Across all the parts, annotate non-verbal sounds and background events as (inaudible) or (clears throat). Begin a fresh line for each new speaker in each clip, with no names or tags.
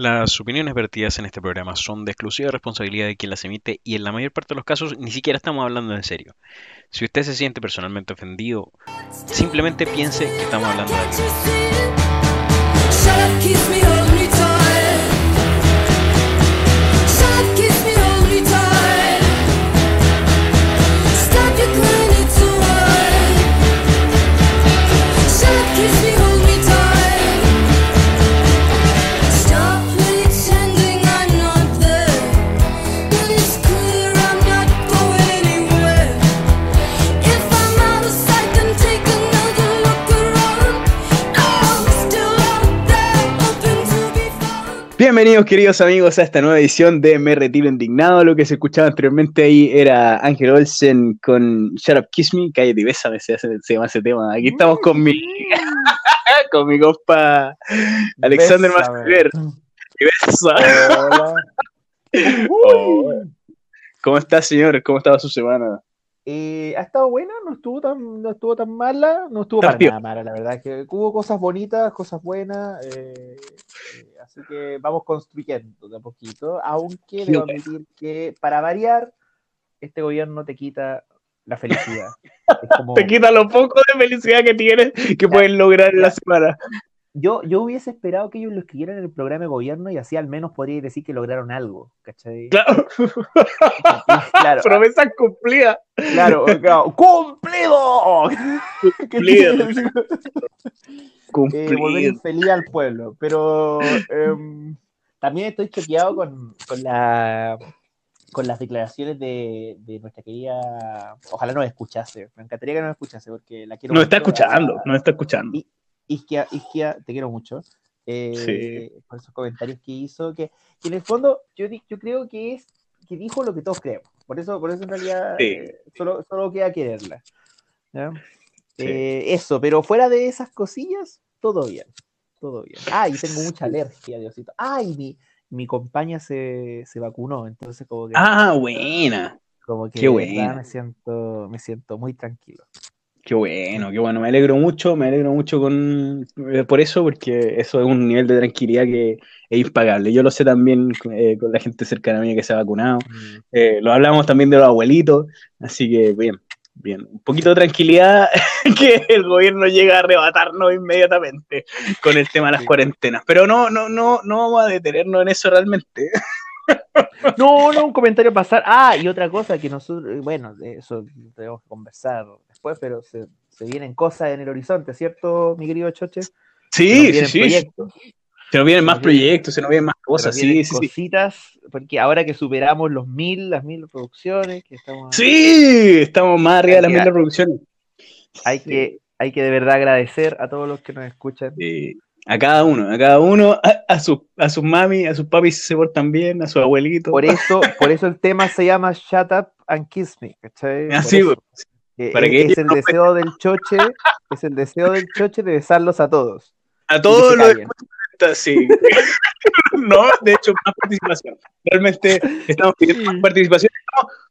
Las opiniones vertidas en este programa son de exclusiva responsabilidad de quien las emite y en la mayor parte de los casos ni siquiera estamos hablando en serio. Si usted se siente personalmente ofendido, simplemente piense que estamos hablando de Bienvenidos queridos amigos a esta nueva edición de Me Retiro Indignado. Lo que se escuchaba anteriormente ahí era Ángel Olsen con Shut Up Kiss Me. Cállate y bésame, se, se, llama ese tema. Aquí estamos con mi, (laughs) con mi compa Alexander Masquer. Y besa. (laughs) ¿Cómo está señor? ¿Cómo estaba su semana?
Eh, ha estado buena, no estuvo tan, no estuvo tan mala, no estuvo para nada mala, la verdad. Que hubo cosas bonitas, cosas buenas, eh, eh, así que vamos construyendo de a poquito. Aunque debo admitir que para variar, este gobierno te quita la felicidad. (laughs)
te quita lo poco de felicidad que tienes que pueden lograr en la semana
yo, yo hubiese esperado que ellos lo escribieran en el programa de gobierno y así al menos podría decir que lograron algo, ¿cachai?
Claro. (laughs) claro. (laughs) Promesa cumplida.
Claro, claro. (laughs) ¡Cumplido! Cumplido. Cumplido. Eh, volver feliz al pueblo. Pero em, también estoy choqueado con, con, la, con las declaraciones de, de, nuestra querida. Ojalá nos escuchase. Me encantaría que nos escuchase porque la quiero.
No está escuchando, no está escuchando.
Isquia, Isquia, te quiero mucho. Eh, por esos comentarios que hizo, que, en el fondo yo, yo creo que es que dijo lo que todos creemos. Por eso, por eso en realidad eh, solo, solo, queda quererla. Eh, eso, pero fuera de esas cosillas, todo bien. Todo bien. Ay, tengo mucha (laughs) alergia, Diosito. Ay, mi, mi compañía se, se vacunó, entonces como que.
Ah, buena.
Como que Qué buena. me siento, me siento muy tranquilo.
Qué bueno, qué bueno. Me alegro mucho, me alegro mucho con, eh, por eso, porque eso es un nivel de tranquilidad que es impagable. Yo lo sé también eh, con la gente cercana a mí que se ha vacunado. Mm. Eh, lo hablamos también de los abuelitos, así que bien, bien. Un poquito de tranquilidad (laughs) que el gobierno llega a arrebatarnos inmediatamente con el tema de las cuarentenas. Pero no, no, no, no vamos a detenernos en eso realmente. (laughs)
No, no, un comentario pasar. Ah, y otra cosa que nosotros, bueno, eso tenemos que conversar después, pero se, vienen cosas en el horizonte, ¿cierto, mi querido Choche?
Sí, sí, sí. Se nos vienen más proyectos, se nos vienen más cosas, sí,
sí. Cositas, porque ahora que superamos los mil, las mil reproducciones, que estamos.
Sí, estamos más arriba de las mil reproducciones.
Hay que, hay que de verdad agradecer a todos los que nos escuchan.
Sí. A cada uno, a cada uno, a, su, a sus mami, a sus papis se portan bien, a su abuelito.
Por eso, por eso el tema se llama Shut Up and Kiss Me, ¿cachai? (laughs)
Así,
eh, para que es el deseo del choche, es el deseo del choche de besarlos a todos.
A todos los sí. (laughs) no, de hecho, más participación. Realmente estamos pidiendo más (laughs) participación.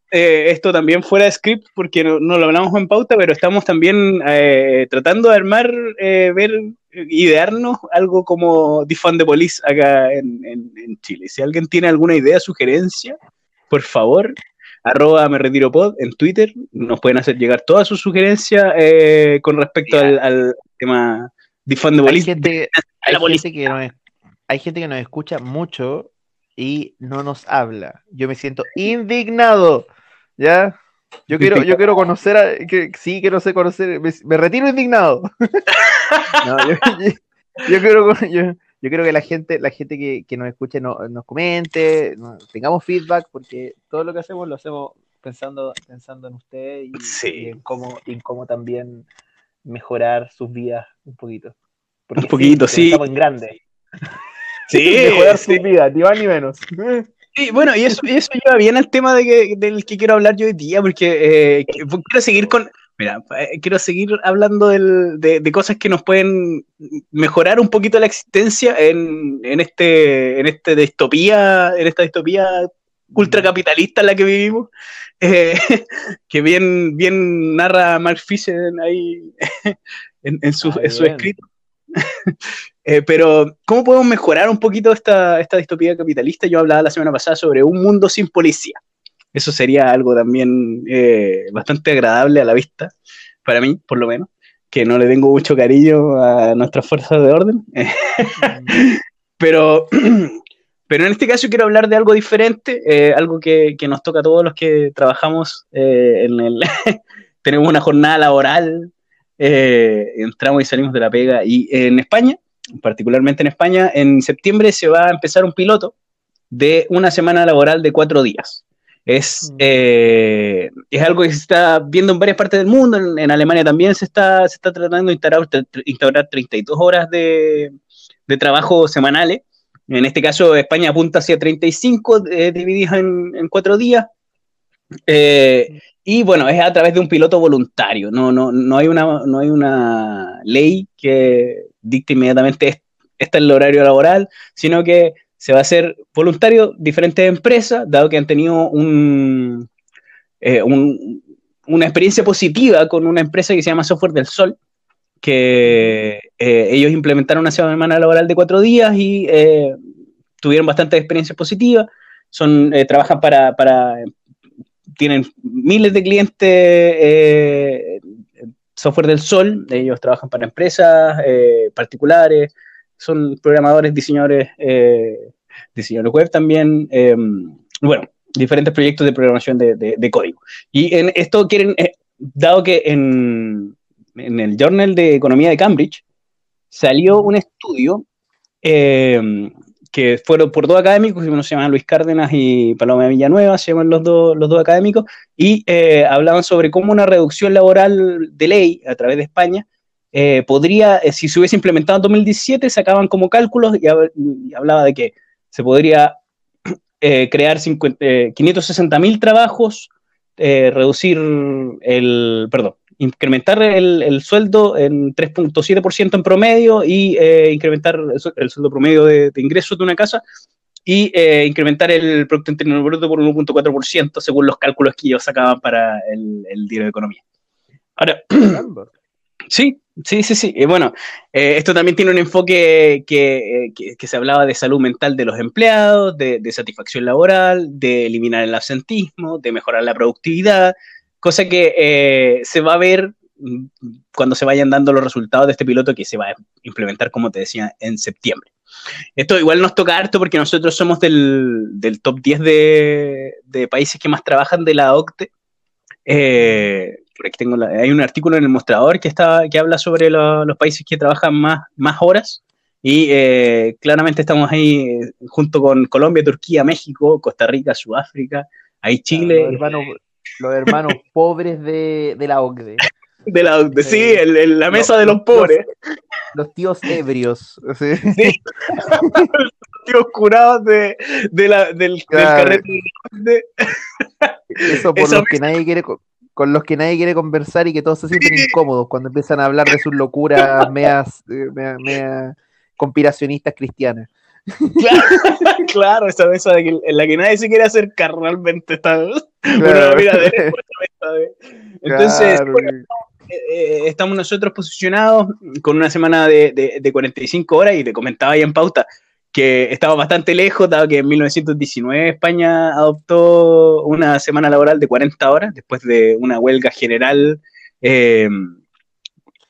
Eh, esto también fuera de script, porque no, lo hablamos en pauta, pero estamos también eh, tratando de armar, ver, idearnos algo como Defund the Police acá en, en Chile. Si alguien tiene alguna idea, sugerencia, por favor, arroba me retiro pod en Twitter. Nos pueden hacer llegar todas sus sugerencias eh, con respecto al, tema de
hay gente, hay, gente que nos, hay gente que nos escucha mucho y no nos habla. Yo me siento indignado. ¿Ya? Yo quiero, yo quiero conocer a, que, sí, quiero conocer, me, retiro indignado. (laughs) yo, quiero, yo creo que la gente, la gente que, nos escuche nos comente, tengamos feedback, porque todo lo que hacemos lo hacemos pensando, pensando en usted y, en, cómo, en cómo también mejorar sus vidas un poquito.
un poquito, sí.
Estamos en grande.
Sí, (laughs)
mejorar sus vidas, ni más ni menos.
Sí, bueno, y eso, eso lleva bien al tema de que, del que quiero hablar yo hoy día, porque eh, quiero seguir con, Mira, eh, quiero seguir hablando de, cosas que nos pueden mejorar un poquito la existencia en, este, en este distopía, en esta distopía ultracapitalista en la que vivimos, eh, (laughs) que bien, bien narra Mark Fisher ahí (laughs) en, su, escrito. (laughs) Eh, pero, ¿cómo podemos mejorar un poquito esta, esta distopía capitalista? Yo hablaba la semana pasada sobre un mundo sin policía. Eso sería algo también eh, bastante agradable a la vista, para mí, por lo menos, que no le tengo mucho cariño a nuestras fuerzas de orden. (laughs) pero, (clears throat) pero en este caso quiero hablar de algo diferente, eh, algo que, que, nos toca a todos los que trabajamos en el... (laughs) tenemos una jornada laboral eh, entramos y salimos de la pega. Y en España, particularmente en España, en septiembre se va a empezar un piloto de una semana laboral de cuatro días. Es, mm. eh, es algo que se está viendo en varias partes del mundo, en, Alemania también se está, se está tratando de instaurar, instaurar 32 horas de, de, trabajo semanales. En este caso, España apunta hacia 35 eh, divididas en, en, cuatro días. Eh, y bueno, es a través de un piloto voluntario. No, no, no, hay, una, no hay una ley que dicte inmediatamente este es el horario laboral, sino que se va a hacer voluntario diferentes empresas, dado que han tenido un, eh, una experiencia positiva con una empresa que se llama Software del Sol, que eh, ellos implementaron una semana laboral de cuatro días y eh, tuvieron bastante experiencia positiva. Son, trabajan para, para tienen miles de clientes eh, software del sol, ellos trabajan para empresas eh, particulares, son programadores, diseñadores, eh, diseñadores web también, em, bueno, diferentes proyectos de programación de, código. Y en esto quieren, dado que en, en, el Journal de Economía de Cambridge salió un estudio que fueron por dos académicos, uno se llama Luis Cárdenas y Paloma Villanueva, se llaman los, dos, los dos académicos, y eh, hablaban sobre cómo una reducción laboral de ley a través de España eh, podría, eh, si se hubiese implementado en 2017, sacaban como cálculos y, hablaba de que se podría (clears throat) crear 560 mil trabajos, reducir el, perdón, incrementar el, sueldo en 3.7% en promedio y eh, incrementar el, sueldo promedio de, ingresos de una casa y eh, incrementar el Producto Interno Bruto por 1.4% según los cálculos que ellos sacaban para el, el diario de economía. Ahora, (clears throat) sí, sí, sí, sí. bueno, eh, esto también tiene un enfoque que, que, se hablaba de salud mental de los empleados, de, de satisfacción laboral, de eliminar el absentismo, de mejorar la productividad, cosa que eh, se va a ver cuando se vayan dando los resultados de este piloto que se va a implementar, como te decía, en septiembre. Esto igual nos toca harto porque nosotros somos del, top 10 de, países que más trabajan de la OCTE. Eh, tengo hay un artículo en el mostrador que, está, que habla sobre los países que trabajan más, más horas. Y eh, claramente estamos ahí junto con Colombia, Turquía, México, Costa Rica, Sudáfrica, ahí Chile.
hermano, los hermanos (laughs) pobres de, la OCDE.
De la OCDE, sí, eh, la mesa de los pobres.
Los, tíos ebrios. ¿sí? (laughs)
los tíos curados de, la, del, carrete de
Eso por los que nadie quiere con los que nadie quiere conversar y que todos se sienten incómodos cuando empiezan a hablar de sus locuras (laughs) meas, eh, mea, conspiracionistas cristianas.
Claro, (laughs) esa mesa en la que nadie se quiere acercar realmente está (laughs) Entonces, eh, eh, estamos nosotros posicionados con una semana de, de, 45 horas y te comentaba ahí en pauta que estaba bastante lejos, dado que en 1919 España adoptó una semana laboral de 40 horas después de una huelga general. Eh,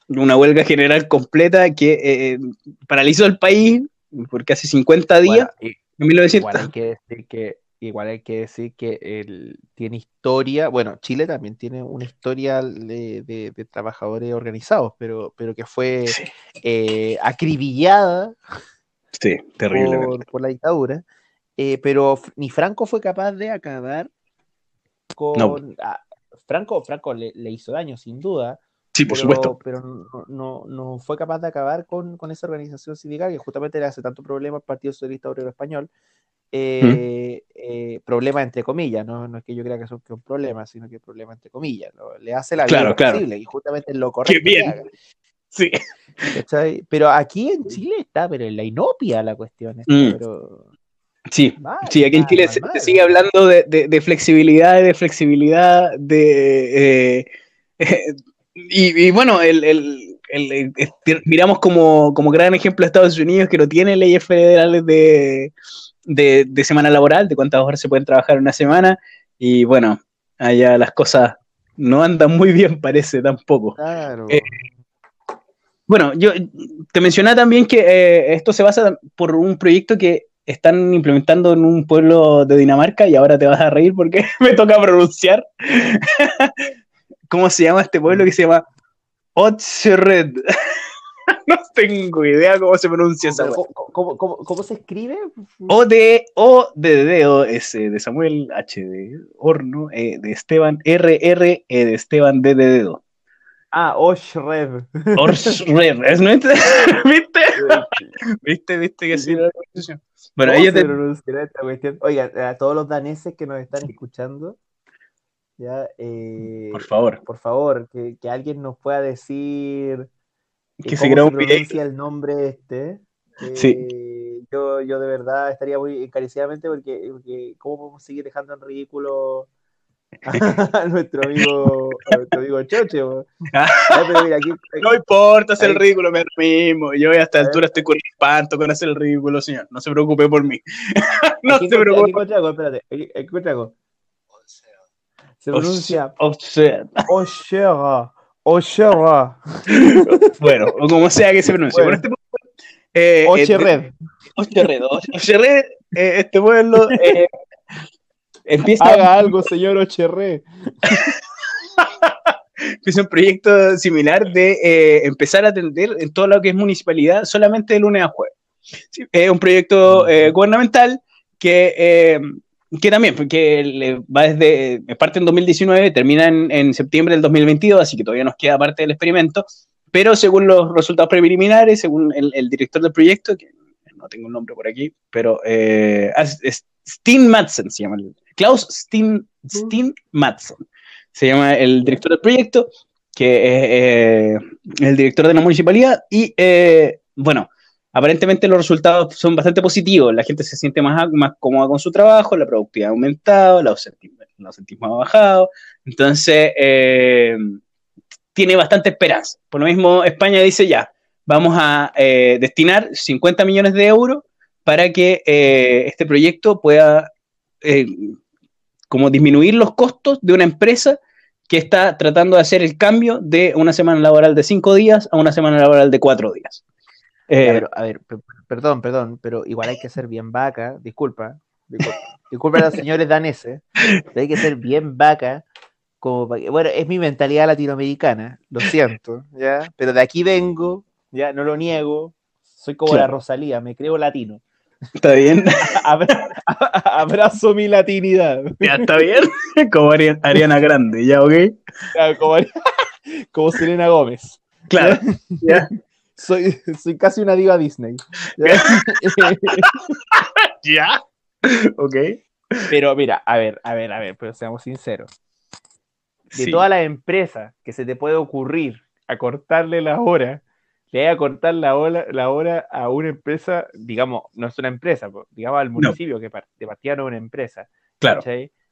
una huelga general completa que paralizó el país por casi 50 días en 1900.
Igual hay que decir que, igual hay que, decir que él tiene historia, bueno, Chile también tiene una historia de, trabajadores organizados, pero, pero que fue eh, acribillada
sí,
por, la dictadura. Eh, pero ni Franco fue capaz de acabar con... Franco, Franco le, hizo daño, sin duda,
Sí, por supuesto.
Pero no, no, fue capaz de acabar con, esa organización sindical que justamente le hace tanto problema al Partido Socialista Obrero Español. Eh, eh, problema entre comillas, ¿no? es que yo crea que es un, problema, sino que es problema entre comillas. Le hace la vida posible y justamente es lo correcto.
Qué bien. Sí.
Pero aquí en Chile está, pero en la inopia la cuestión. Mm.
Sí, sí, aquí en Chile se, sigue hablando de, de, flexibilidad, de flexibilidad, de, eh, (laughs) y, bueno, el, miramos como, como, gran ejemplo a Estados Unidos que no tiene leyes federales de, de, semana laboral, de cuántas horas se pueden trabajar en una semana, y bueno, allá las cosas no andan muy bien, parece tampoco. Claro. Eh, bueno, yo te mencionaba también que eh, esto se basa por un proyecto que están implementando en un pueblo de Dinamarca y ahora te vas a reír porque (laughs) me toca pronunciar. (laughs) ¿Cómo se llama este pueblo que se llama Otsered? (laughs) no tengo idea cómo se pronuncia esa
¿Cómo, cómo, se escribe?
O de O de dedo S de Samuel H de Horno E de Esteban R R E de Esteban D de dedo.
Ah, Oshred.
Oshred, ¿es no? (laughs) ¿Viste? (laughs) ¿Viste? ¿Viste que sí
Bueno, ella te... esta cuestión? Oiga, a todos los daneses que nos están escuchando, ya, eh,
por favor.
Por favor, que, que alguien nos pueda decir que se cómo se pronuncia el nombre este.
sí.
Eh, yo, yo de verdad estaría muy encarecidamente porque, porque ¿cómo podemos seguir dejando en ridículo a (laughs) nuestro amigo, a nuestro amigo Choche.
no importa hacer el ridículo, me mismo. Yo a esta altura estoy con espanto con hacer el ridículo, señor. No se preocupe por mí. (laughs) no se preocupe.
Aquí algo, espérate. Aquí algo. Se pronuncia.
Osea.
Osea. (laughs)
bueno, o como sea que se pronuncie. Bueno. este
eh, Ocherred.
Eh, Ocherred. Ocherred, eh, este pueblo. Eh,
Empieza Haga algo, señor Ocherré. (laughs)
es un proyecto similar de eh, empezar a atender en todo lo que es municipalidad solamente de lunes a jueves. es un proyecto eh, gubernamental que, eh, que también, porque va desde, parte en 2019, termina en, septiembre del 2022, así que todavía nos queda parte del experimento, pero según los resultados preliminares, según el, director del proyecto, que no tengo un nombre por aquí, pero es, Steen Madsen se llama el, Klaus Steen, Steen Madsen, se llama el director del proyecto, que es eh, el director de la municipalidad, y eh, bueno, aparentemente los resultados son bastante positivos, la gente se siente más, más cómoda con su trabajo, la productividad ha aumentado, la ausentismo, ha bajado, entonces eh, tiene bastante esperanza. Por lo mismo, España dice ya, vamos a destinar 50 millones de euros para que este proyecto pueda como disminuir los costos de una empresa que está tratando de hacer el cambio de una semana laboral de cinco días a una semana laboral de cuatro días.
Eh, a ver, perdón, perdón, pero igual hay que ser bien vaca, disculpa, disculpa, a los señores daneses, pero hay que ser bien vaca, como bueno, es mi mentalidad latinoamericana, lo siento, ¿ya? Pero de aquí vengo, ya, no lo niego, soy como la Rosalía, me creo latino.
¿Está bien? (laughs) (laughs)
abrazo mi latinidad. (laughs)
Ya, ¿está bien? Como Ariana Grande, ¿ya, ok?
como, como Selena Gómez.
Claro,
¿ya? Soy, soy casi una diva Disney.
¿Ya? Ok.
Pero mira, a ver, a ver, a ver, pero seamos sinceros. De todas las empresas que se te puede ocurrir a cortarle la hora, le voy a cortar la hora, la hora a una empresa, digamos, no es una empresa, digamos al municipio que de partida no es una empresa.
Claro.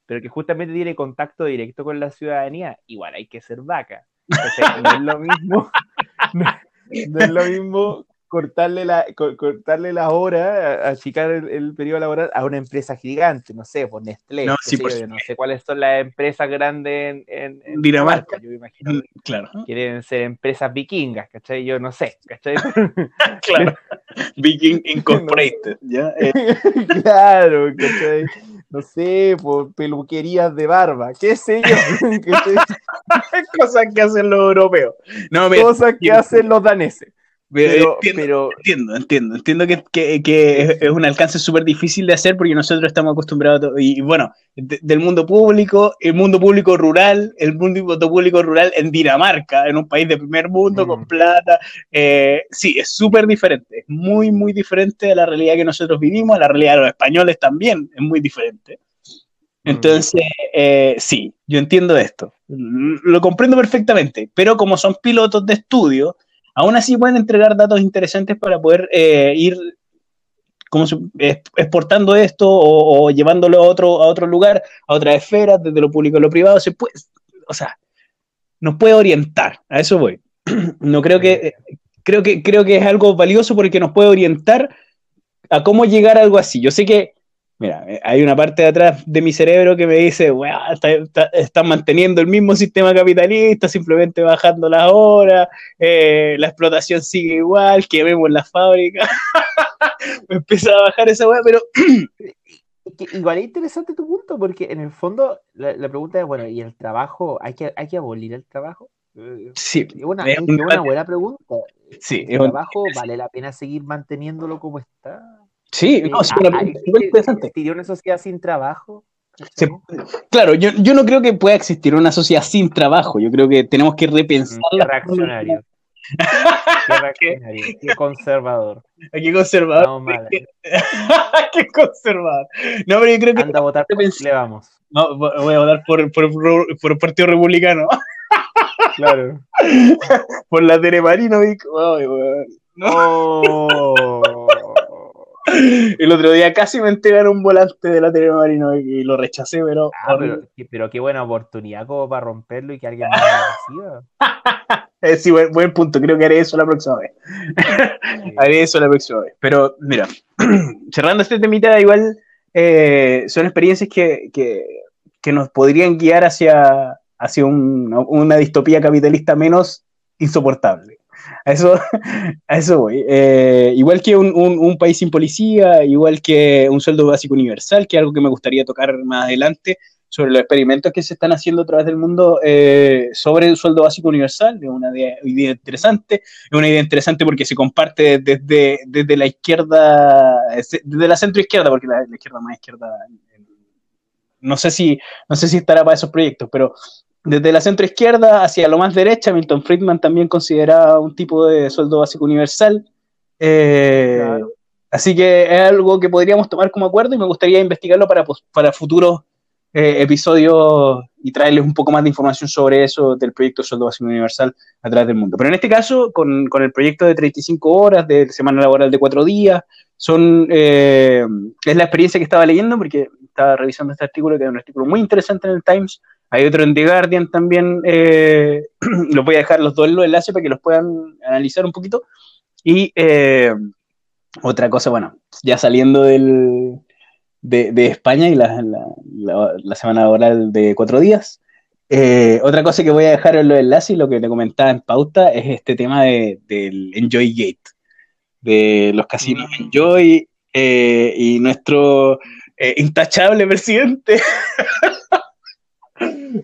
Pero que justamente tiene contacto directo con la ciudadanía, igual hay que ser vaca. no es lo mismo, (laughs) no es lo mismo cortarle la, cortarle la hora, achicar el, periodo laboral a una empresa gigante, no sé, por Nestlé, no, sé, no sé cuáles son las empresas grandes en,
Dinamarca.
Yo me imagino
mm, claro.
quieren ser empresas vikingas, ¿cachai? Yo no sé, ¿cachai? (laughs)
claro. Viking Incorporated, (laughs) ¿ya?
Eh. claro, ¿cachai? No sé, por peluquerías de barba, qué sé yo. (laughs)
Cosas que hacen los europeos.
No, Cosas que hacen los daneses.
Pero, entiendo, entiendo, entiendo, que, es, un alcance súper difícil de hacer porque nosotros estamos acostumbrados, y, bueno, del mundo público, el mundo público rural, el mundo público rural en Dinamarca, en un país de primer mundo, con mm. plata, eh, sí, es súper diferente, es muy, muy diferente a la realidad que nosotros vivimos, a la realidad de los españoles también es muy diferente. Mm. Entonces, eh, sí, yo entiendo esto, lo comprendo perfectamente, pero como son pilotos de estudio, aún así pueden entregar datos interesantes para poder eh, ir como exportando esto o, llevándolo a otro, a otro lugar, a otra esfera, desde lo público a lo privado, se puede, o sea, nos puede orientar, a eso voy. (clears throat) no creo que, creo que, creo que es algo valioso porque nos puede orientar a cómo llegar a algo así. Yo sé que Mira, eh, hay una parte de atrás de mi cerebro que me dice, están manteniendo el mismo sistema capitalista, simplemente bajando las horas, eh, la explotación sigue igual, que vemos en la fábrica. (laughs) me empieza a bajar esa weá, pero...
Igual es interesante tu punto, porque en el fondo la, pregunta es, bueno, ¿y el trabajo? ¿Hay que, hay que abolir el trabajo?
Sí,
es una, es una buena pregunta.
Sí,
¿El trabajo vale la pena seguir manteniéndolo como está?
Sí, no, sí,
una interesante. ¿Existiría una sociedad sin trabajo?
claro, yo, yo, no creo que pueda existir una sociedad sin trabajo. Yo creo que tenemos que repensar.
Qué reaccionario. (laughs) qué reaccionario. Qué conservador.
Qué conservador. (laughs) qué conservador. No, pero yo creo que.
Anda a votar le vamos.
No, voy a votar por, por, por el Partido Republicano.
claro. (laughs)
por la Teremarino. No. (laughs) El otro día casi me entregaron un volante de la Telemarino y lo rechacé, pero.
Ah, pero, qué buena oportunidad como para romperlo y que alguien más lo reciba. (laughs)
Eh, sí, buen, punto. Creo que haré eso la próxima vez. (laughs) haré eso la próxima vez. Pero, mira, (clears throat) cerrando este temita, igual eh, son experiencias que, nos podrían guiar hacia, hacia una distopía capitalista menos insoportable. (laughs) A eso, eso voy. Eh, igual que un, país sin policía, igual que un sueldo básico universal, que es algo que me gustaría tocar más adelante, sobre los experimentos que se están haciendo a través del mundo eh, sobre el sueldo básico universal, es una idea, interesante, es una idea interesante porque se comparte desde, desde la izquierda, desde la centro izquierda, porque la, la izquierda más izquierda, no sé si, no sé si estará para esos proyectos, pero desde la centro izquierda hacia lo más derecha, Milton Friedman también considera un tipo de sueldo básico universal. Eh, así que es algo que podríamos tomar como acuerdo y me gustaría investigarlo para, para futuros eh, episodios y traerles un poco más de información sobre eso del proyecto Sueldo Básico Universal a través del mundo. Pero en este caso, con, con el proyecto de 35 horas, de semana laboral de cuatro días, son, eh, es la experiencia que estaba leyendo porque estaba revisando este artículo, que es un artículo muy interesante en el Times, hay otro en The Guardian también, eh, (clears throat) los voy a dejar los dos en los enlaces para que los puedan analizar un poquito. Y eh, otra cosa, bueno, ya saliendo del, de, España y la, semana laboral de cuatro días, eh, otra cosa que voy a dejar en los enlaces y lo que te comentaba en pauta es este tema de, del Enjoy Gate, de los casinos mm. Enjoy y nuestro intachable presidente.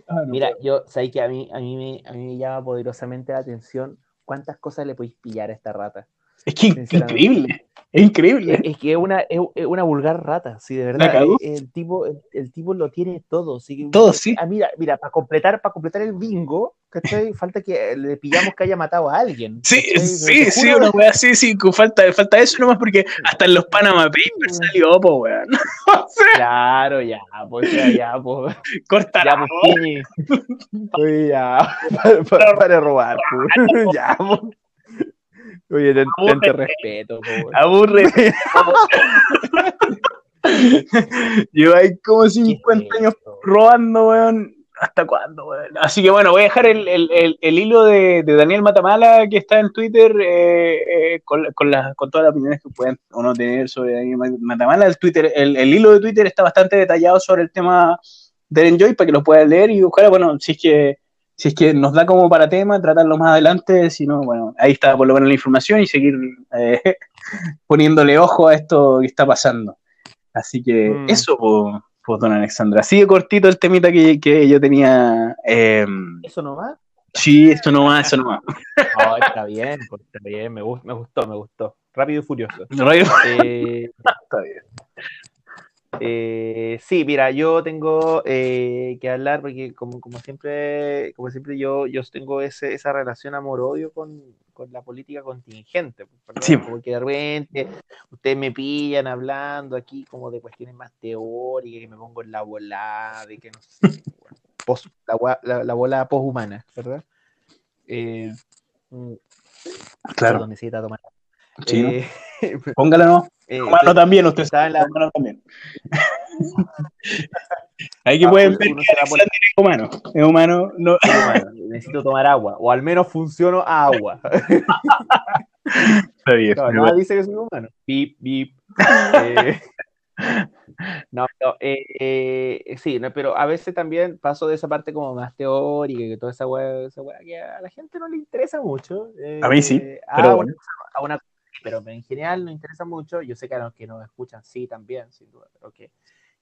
Ah, Mira, yo sé que a mí, a, mí me, a mí me llama poderosamente la atención cuántas cosas le podéis pillar a esta rata.
Es que increíble, es increíble.
Es, que es una, es, una vulgar rata, sí, de verdad. El, tipo, el, tipo lo tiene todo. ¿sí?
Todo, sí.
Ah, mira, mira, para completar, para completar el bingo, ¿cachai? (laughs) Falta que le pillamos que haya matado a alguien.
Sí, sí, sí, una wea sí, sí, falta, falta eso nomás porque hasta en los Panama Papers salió, po, weón. (laughs)
Claro, ya, pues ya, ya, pues.
Corta
ya, pues, Oye, ya, (laughs) para, para robar, pues. ya, pues. Oye, ten, tente respeto, po,
Aburre. (laughs) Lleva ahí como 50 años robando, weón ¿Hasta cuándo? Así que bueno, voy a dejar el, hilo de, Daniel Matamala que está en Twitter eh, eh, con, con, con, todas las opiniones que pueden o no tener sobre Daniel Matamala. El, Twitter, el, hilo de Twitter está bastante detallado sobre el tema del Enjoy para que lo puedan leer y buscar, bueno, si es que si es que nos da como para tema, tratarlo más adelante, si no, bueno, ahí está por lo menos la información y seguir eh, (laughs) poniéndole ojo a esto que está pasando. Así que mm. eso, pues, don Alexandra. Así de cortito el temita que, que yo tenía. Eh,
¿Eso no va?
Sí, esto no va, eso no va. (laughs)
Está bien, pues, está bien, me, gustó, me gustó, me gustó. Rápido y furioso.
Rápido. Eh, (laughs) está bien.
Eh, sí, mira, yo tengo eh, que hablar porque como, como siempre, como siempre yo, yo tengo ese, esa relación amor-odio con, con, la política contingente. Pues, sí. Porque de repente ustedes me pillan hablando aquí como de cuestiones más teóricas, que me pongo en la bola, de que no sé, la, la, bola poshumana, ¿verdad? Eh, mm,
claro.
necesita tomar.
Sí, (laughs) Póngala, ¿no? Eh, también, usted está en la... también. (laughs) Aquí pueden ver que es humano. Es humano, no.
Necesito tomar agua, o al menos funciono a agua. (laughs) (laughs) Está bien. No, nada dice que soy humano. Bip, bip. Eh, no, no eh, eh, sí, pero a veces también paso de esa parte como más teórica, que toda esa weá, esa que a la gente no le interesa mucho.
a mí sí, pero bueno.
A una, pero en general no interesa mucho. Yo sé que a los que nos escuchan sí también, sin duda, pero que,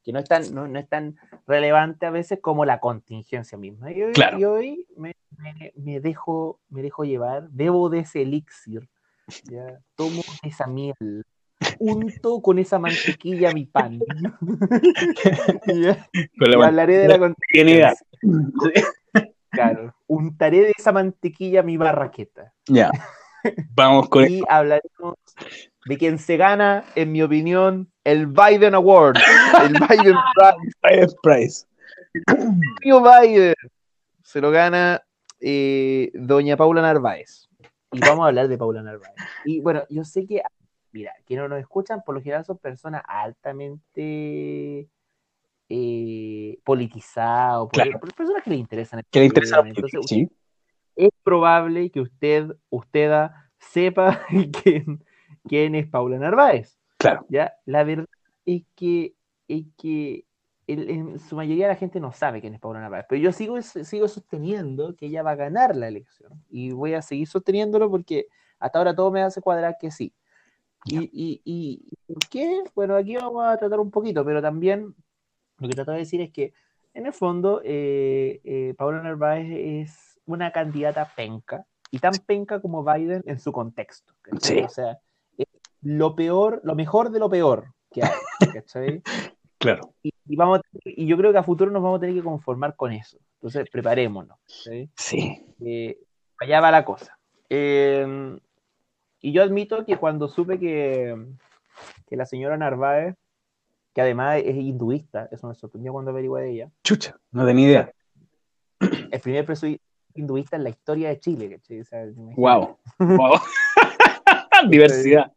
que no, es tan, no, es tan relevante a veces como la contingencia misma. Y hoy, me, me, dejo, me dejo llevar, bebo de ese elixir, ¿ya? tomo esa miel, unto con esa mantequilla mi pan. (laughs) y hablaré de la contingencia. (laughs) Claro, untaré de esa mantequilla mi barraqueta.
Ya. Vamos con
Y hablaremos de quien se gana, en mi opinión, el Biden Award. El Biden Prize. (laughs) Biden. Se lo gana eh, doña Paula Narváez. Y vamos a hablar de Paula Narváez. Y bueno, yo sé que, mira, quienes nos escuchan por lo general son personas altamente eh, politizadas, personas que le interesan.
Que le interesan. sí
es probable que usted, usted sepa (laughs) quién, quién es Paula Narváez.
Claro.
¿ya? La verdad es que, es que en su mayoría la gente no sabe quién es Paula Narváez, pero yo sigo, sigo sosteniendo que ella va a ganar la elección y voy a seguir sosteniéndolo porque hasta ahora todo me hace cuadrar que sí. Y, y, y, ¿por qué? Bueno, aquí vamos a tratar un poquito, pero también lo que trato de decir es que en el fondo eh, eh, Paula Narváez es una candidata penca, y tan penca como Biden en su contexto. O sea, es lo peor, lo mejor de lo peor que hay. (laughs)
claro.
Y, vamos, y yo creo que a futuro nos vamos a tener que conformar con eso. Entonces, preparémonos.
Sí.
Eh, allá va la cosa. Em, y yo admito que cuando supe que, que la señora Narváez, que además es hinduista, eso me sorprendió cuando averigué de ella.
Chucha, no tenía idea.
El primer hinduista en la historia de Chile.
wow. wow. (laughs) Diversidad.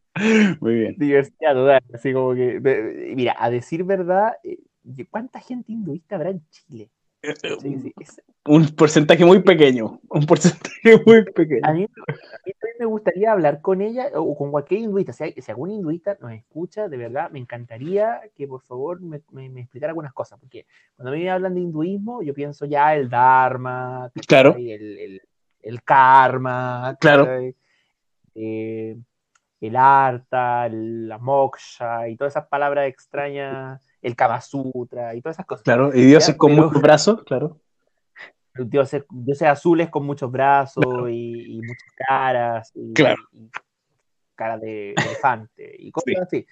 Muy bien.
Diversidad total. Así como que, mira, a decir verdad, eh, ¿cuánta gente hinduista habrá en Chile?
Un porcentaje muy pequeño, un porcentaje muy pequeño.
A mí, me gustaría hablar con ella o con cualquier hinduista. Si, si, algún hinduista nos escucha, de verdad, me encantaría que por favor me, me, explicara algunas cosas, porque cuando a mí me hablan de hinduismo, yo pienso ya el Dharma,
claro.
el, el, karma,
claro.
Eh, el arta, la moksha y todas esas palabras extrañas el Kama Sutra y todas esas cosas.
Claro, y dioses con muchos brazos, claro.
Dioses, dioses azules con muchos brazos y, muchas caras. Y,
claro.
cara de (laughs) elefante y cosas así.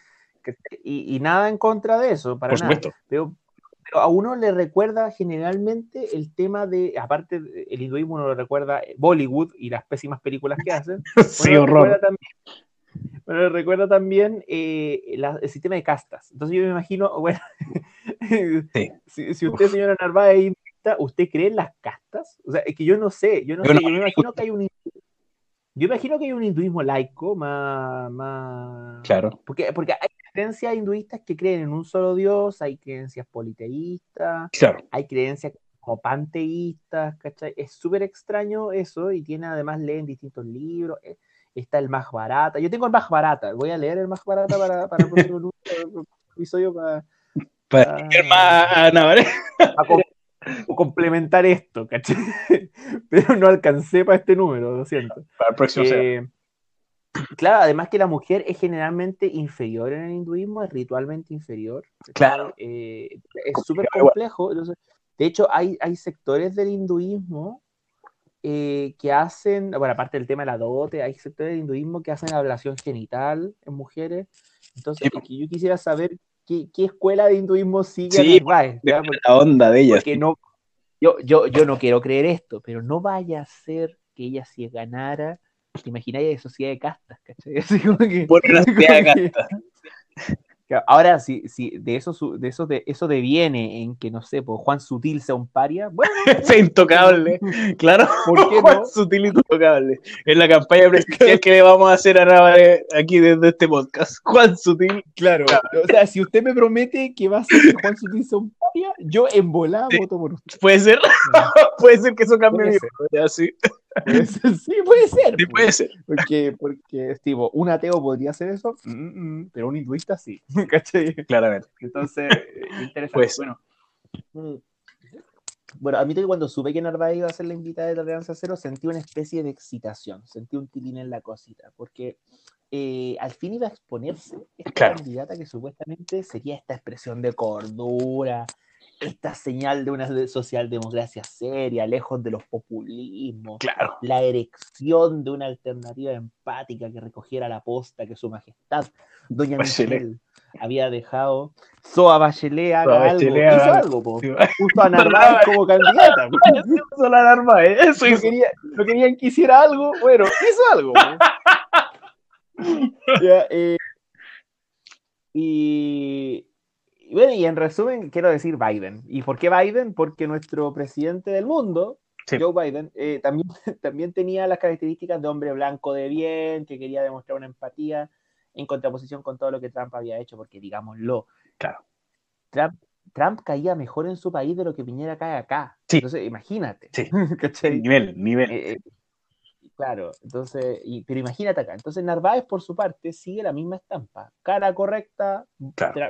Y, nada en contra de eso, para nada. Pero, a uno le recuerda generalmente el tema de, aparte, el hinduismo uno lo recuerda Bollywood y las pésimas películas que hacen. (laughs)
sí, horror. También,
pero recuerda también eh, el sistema de castas. Entonces yo me imagino, (laughs) bueno, si, usted, señora Narváez, ¿usted cree en las castas? O sea, es que yo no sé, yo no sé, yo me imagino que hay un yo imagino que hay un hinduismo laico más, más...
Claro.
Porque, porque hay creencias hinduistas que creen en un solo Dios, hay creencias politeístas,
claro.
hay creencias como panteístas, ¿cachai? Es súper extraño eso y tiene además leen distintos libros está el más barata. Yo tengo el más barata, voy a leer el más barata para, para (laughs) el próximo episodio para,
para, para,
complementar esto. (laughs) Pero no alcancé para este número, lo siento.
Para el próximo
eh, Claro, además que la mujer es generalmente inferior en el hinduismo, es ritualmente inferior.
Claro.
Eh, es súper complejo. de hecho, hay, hay sectores del hinduismo eh, que hacen, bueno, aparte del tema de la dote, hay sectores del hinduismo que hacen la ablación genital en mujeres. Entonces, yo quisiera saber qué, qué, escuela de hinduismo sigue
sí, la onda de ella.
Porque no, yo, yo, yo no quiero creer esto, pero no vaya a ser que ella si ganara, te imagináis de sociedad de castas, ¿cachai? (laughs) Así como que,
Por una sociedad de (laughs) castas.
Ahora, si, si de eso de eso de eso deviene en que, no sé, pues Juan Sutil sea un paria, bueno. (laughs)
sea intocable, (laughs) claro. ¿Por qué (laughs) Juan Sutil intocable. En la campaña presidencial que le vamos a hacer a Navarre aquí desde este podcast. Juan Sutil.
Claro. O sea, si usted me promete que va a ser que Juan Sutil sea un paria, yo en volada voto por usted.
Puede ser. puede ser que eso cambie mi vida, sí. (laughs)
sí, puede ser.
Sí, puede ser.
Porque, porque tipo, un ateo podría hacer eso, mm, mm, mm, pero un hinduista sí. (laughs)
Claramente.
Entonces, (laughs) interesante. Pues, bueno. Bueno, a mí cuando supe que Narváez iba a ser la invitada de Tolerancia Cero, sentí una especie de excitación, sentí un tilín en la cosita, porque eh, al fin iba a exponerse esta candidata que supuestamente sería esta expresión de cordura, esta señal de una socialdemocracia seria, lejos de los populismos,
claro.
la erección de una alternativa empática que recogiera la posta que su majestad, doña Michelle, había dejado. Soa Bachelet haga algo. hizo algo, po. Puso a (laughs) Narváez como candidata. (laughs)
Puso a Narváez, eso
no, quería, no querían que hiciera algo, bueno, hizo algo. (laughs) ya, eh, y bueno, y en resumen, quiero decir Biden. ¿Y por qué Biden? Porque nuestro presidente del mundo, Joe Biden, eh, también, (laughs) también tenía las características de hombre blanco de bien, que quería demostrar una empatía en contraposición con todo lo que Trump había hecho, porque digámoslo,
claro.
Trump, Trump caía mejor en su país de lo que Piñera cae acá. Entonces, imagínate.
Sí. (laughs) nivel, nivel.
Eh, eh, Claro, entonces, pero imagínate acá. Entonces Narváez, por su parte, sigue la misma estampa. Cara correcta,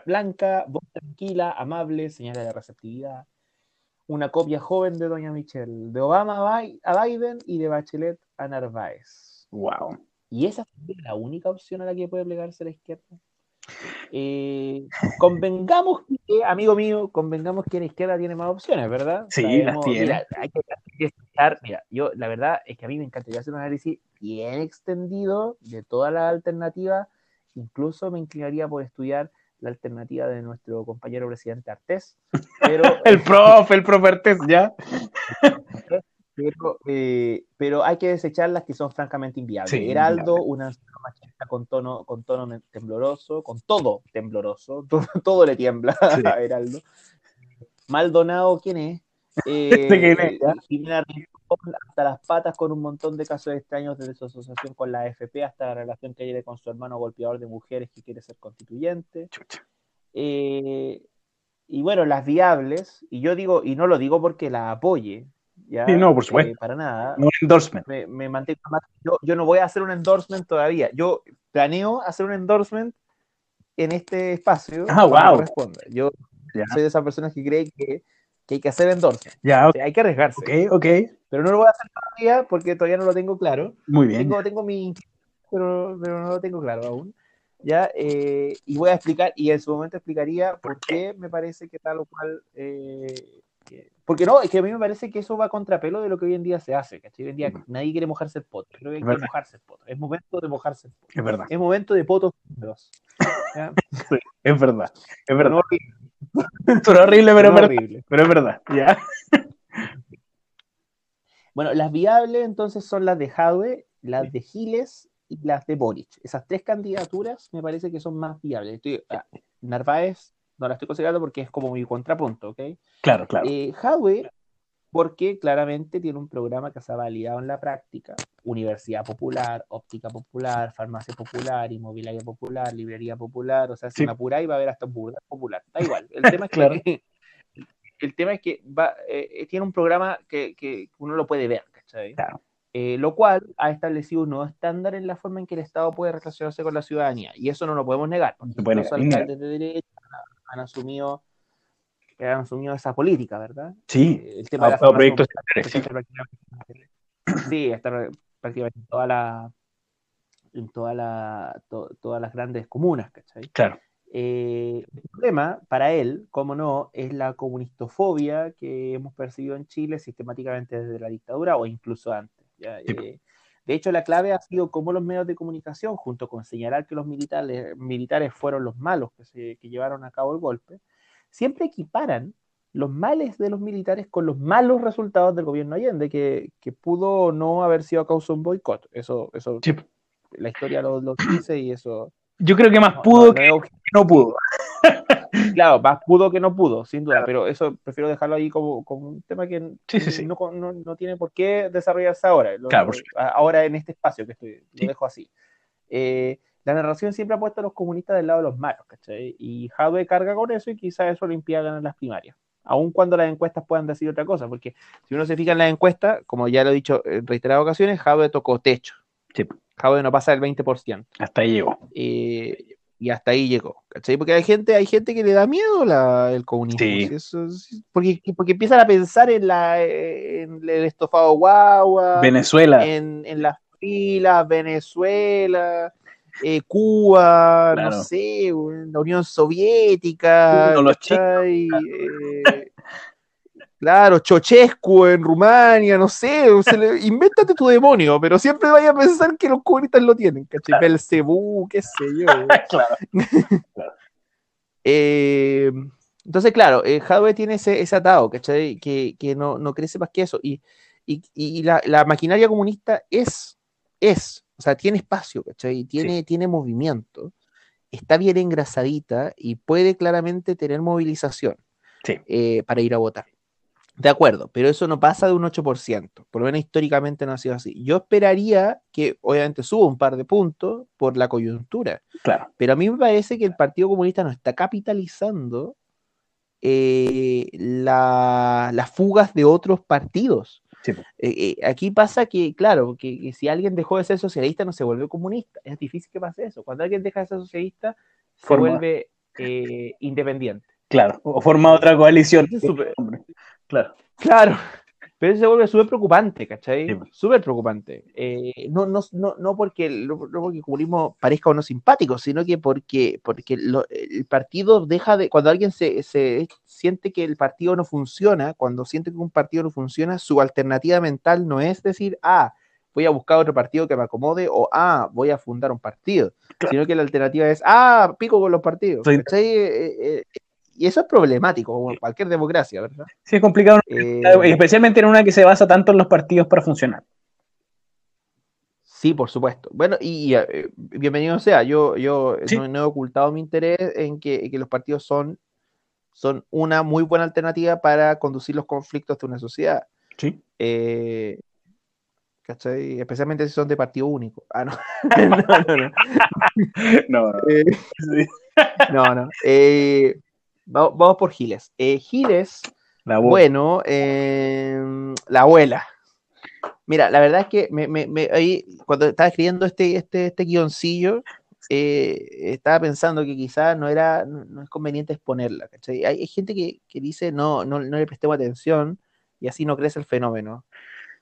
blanca, voz tranquila, amable, señales de receptividad. Una copia joven de Doña Michelle, de Obama a Biden y de Bachelet a Narváez.
Wow.
¿Y esa es la única opción a la que puede plegarse la izquierda? Eh, convengamos que, amigo mío, convengamos que la izquierda tiene más opciones, ¿verdad?
Sí, las tiene.
Mira, hay que, mira, yo la verdad es que a mí me encantaría hacer un análisis bien extendido de todas las alternativas, incluso me inclinaría por estudiar la alternativa de nuestro compañero presidente Artés. Pero, (laughs)
el profe, el profe Artés, ya. (laughs)
Pero, eh, pero hay que desechar las que son francamente inviables. Heraldo, una machista con tono, con tono tembloroso, con todo tembloroso, (laughs) todo, le tiembla a Heraldo. Maldonado, ¿quién es? (laughs) Eh, hasta las patas con un montón de casos extraños desde su asociación con la AFP hasta la relación que tiene con su hermano golpeador de mujeres que quiere ser constituyente. Eh, y bueno, las viables, y yo digo, y no lo digo porque la apoye,
no, por supuesto.
Eh, para nada.
No endorsement.
Me, mantengo yo, yo, no voy a hacer un endorsement todavía. Yo planeo hacer un endorsement en este espacio.
Ah, wow.
Yo soy de esas personas que creen que, que hay que hacer endorsement.
Ya,
hay que arriesgarse.
Ok, ok.
Pero no lo voy a hacer todavía porque todavía no lo tengo claro.
Muy bien.
Tengo, tengo mi. Pero, pero no lo tengo claro aún. ¿ya? Eh, y voy a explicar, y en su momento explicaría por qué me parece que tal o cual eh, porque no, es que a mí me parece que eso va a contrapelo de lo que hoy en día se hace, ¿cachai? Hoy en día nadie quiere mojarse el poto, creo que hay que mojarse el poto. Es momento de mojarse el poto.
Es verdad.
Es momento de potos (laughs)
es verdad, es verdad. es (laughs) horrible, pero, es horrible. pero es verdad, ya. (laughs)
Bueno, las viables entonces son las de Jadwe, las de Giles y las de Boric. Esas tres candidaturas me parece que son más viables. Estoy, ah, Narváez no la estoy considerando porque es como mi contrapunto, ¿ok?
Claro, claro.
Eh, porque claramente tiene un programa que se ha validado en la práctica. Universidad popular, óptica popular, farmacia popular, inmobiliaria popular, librería popular, o sea, si me apuráis va a haber hasta burda popular. Da igual. El (laughs) tema es que, (laughs) el tema es que va, eh, tiene un programa que, que, uno lo puede ver, ¿cachai?
Claro.
Eh, lo cual ha establecido un nuevo estándar en la forma en que el Estado puede relacionarse con la ciudadanía. Y eso no lo podemos negar. Los alcaldes de derecha han asumido han asumido esa política, ¿verdad?
Sí,
eh, el tema de proyectos Sí, está prácticamente en toda la en toda la, todas las grandes comunas, ¿cachai?
Claro.
Eh, el problema para él, como no, es la comunistofobia que hemos percibido en Chile sistemáticamente desde la dictadura o incluso antes. Eh, de hecho, la clave ha sido cómo los medios de comunicación, junto con señalar que los militares, militares fueron los malos que, se, que llevaron a cabo el golpe, siempre equiparan los males de los militares con los malos resultados del gobierno Allende, que, que pudo no haber sido a causa de un boicot. Eso, eso la historia lo, lo, dice y eso.
Yo creo que más pudo que no pudo. (laughs)
claro, más pudo que no pudo, sin duda, pero eso prefiero dejarlo ahí como, como un tema que No, no, no, tiene por qué desarrollarse ahora, ahora en este espacio que estoy, lo dejo así. Eh, la narración siempre ha puesto a los comunistas del lado de los malos, ¿cachai? Y Jadwe carga con eso y quizás eso le impida ganar las primarias. Aun cuando las encuestas puedan decir otra cosa, porque si uno se fija en las encuestas, como ya lo he dicho en reiteradas ocasiones, Jadwe tocó techo. Sí. Jadwe no pasa del 20%.
Hasta ahí llegó.
Eh, y hasta ahí llegó, ¿cachai? Porque hay gente, hay gente que le da miedo el comunismo. Sí. porque, porque empiezan a pensar en, la, en el estofado guagua.
Venezuela.
En, en las filas, Venezuela eh, Cuba, no sé, la Unión Soviética,
los
eh, claro, Chochescu en Rumania, no sé, (laughs) invéntate tu demonio, pero siempre vaya a pensar que los comunistas lo tienen, ¿cachai? Belcebú, qué sé yo. (laughs) claro. Eh, entonces, claro, eh, tiene ese, ese atado, ¿cachai? Que, que no, no, crece más que eso. Y, y, y la, la, maquinaria comunista es, es o sea, tiene espacio, ¿cachai? Tiene, tiene movimiento, está bien engrasadita y puede claramente tener movilización eh, para ir a votar. De acuerdo, pero eso no pasa de un 8%, por lo menos históricamente no ha sido así. Yo esperaría que obviamente suba un par de puntos por la coyuntura,
claro.
pero a mí me parece que el Partido Comunista no está capitalizando eh, las fugas de otros partidos. Eh, eh, aquí pasa que, claro, que, si alguien dejó de ser socialista no se vuelve comunista. Es difícil que pase eso. Cuando alguien deja de ser socialista, se vuelve independiente.
Claro, o forma otra coalición.
Claro. Claro. (laughs) Pero eso se vuelve súper preocupante, ¿cachai? Súper preocupante. Eh, no, no, no, no, porque, no, porque el comunismo parezca o no simpático, sino que porque, porque el partido deja de. Cuando alguien se, se, siente que el partido no funciona, cuando siente que un partido no funciona, su alternativa mental no es decir, ah, voy a buscar otro partido que me acomode o, ah, voy a fundar un partido, sino que la alternativa es, ah, pico con los partidos. Sí y eso es problemático, como cualquier democracia, ¿verdad?
Sí, es complicado, eh, especialmente en una que se basa tanto en los partidos para funcionar.
Sí, por supuesto. Bueno, y eh, bienvenido sea, yo, yo no, he ocultado mi interés en que, los partidos son, son una muy buena alternativa para conducir los conflictos de una sociedad.
Sí.
Eh, ¿Cachai? Especialmente si son de partido único. Ah, no. (laughs)
no, no, no. (laughs)
no, no. (laughs) Vamos, por Giles. Eh, Giles, bueno, em, la abuela. Mira, la verdad es que me, ahí, cuando estaba escribiendo este, este, este guioncillo, eh, estaba pensando que quizás no era no, es conveniente exponerla. Hay, gente que, dice no, no, no le prestemos atención y así no crece el fenómeno.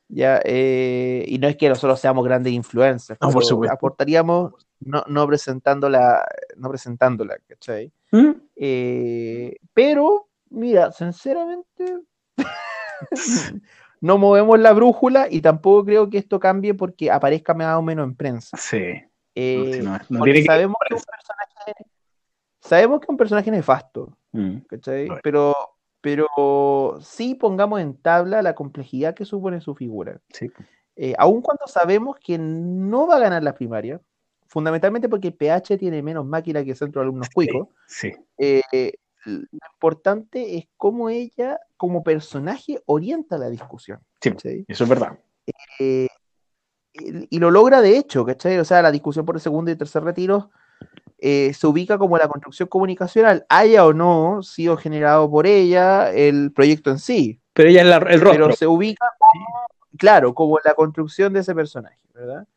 Ya, eh, y no es que nosotros seamos grandes influencers, aportaríamos no, no presentándola, no presentándola, ¿cachai? ¿Mm? Eh, pero, mira, sinceramente, (laughs) no movemos la brújula y tampoco creo que esto cambie porque aparezca más o menos en prensa.
Sí.
Eh, sabemos que, un personaje, sabemos que es un personaje nefasto, mm. ¿cachai? Pero, pero sí pongamos en tabla la complejidad que supone su figura.
Sí.
Eh, aun cuando sabemos que no va a ganar la primaria, fundamentalmente porque PH tiene menos máquina que Centro de Alumnos Cuicos.
Sí.
Eh, lo importante es cómo ella, como personaje, orienta la discusión.
Sí, eso es verdad.
Eh, y lo logra de hecho, ¿cachai? O sea, la discusión por el segundo y tercer retiro eh, se ubica como la construcción comunicacional, haya o no sido generado por ella el proyecto en sí.
Pero ella es el rostro.
Pero se ubica claro, como la construcción de ese personaje, ¿verdad?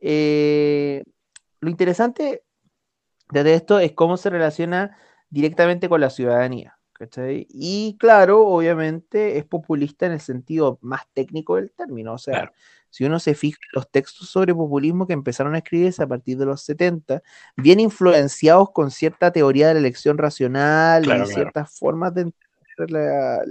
Eh, lo interesante de esto es cómo se relaciona directamente con la ciudadanía. ¿cachai? Y claro, obviamente es populista en el sentido más técnico del término. O sea, si uno se fija en los textos sobre populismo que empezaron a escribirse a partir de los 70, bien influenciados con cierta teoría de la elección racional y ciertas formas de entender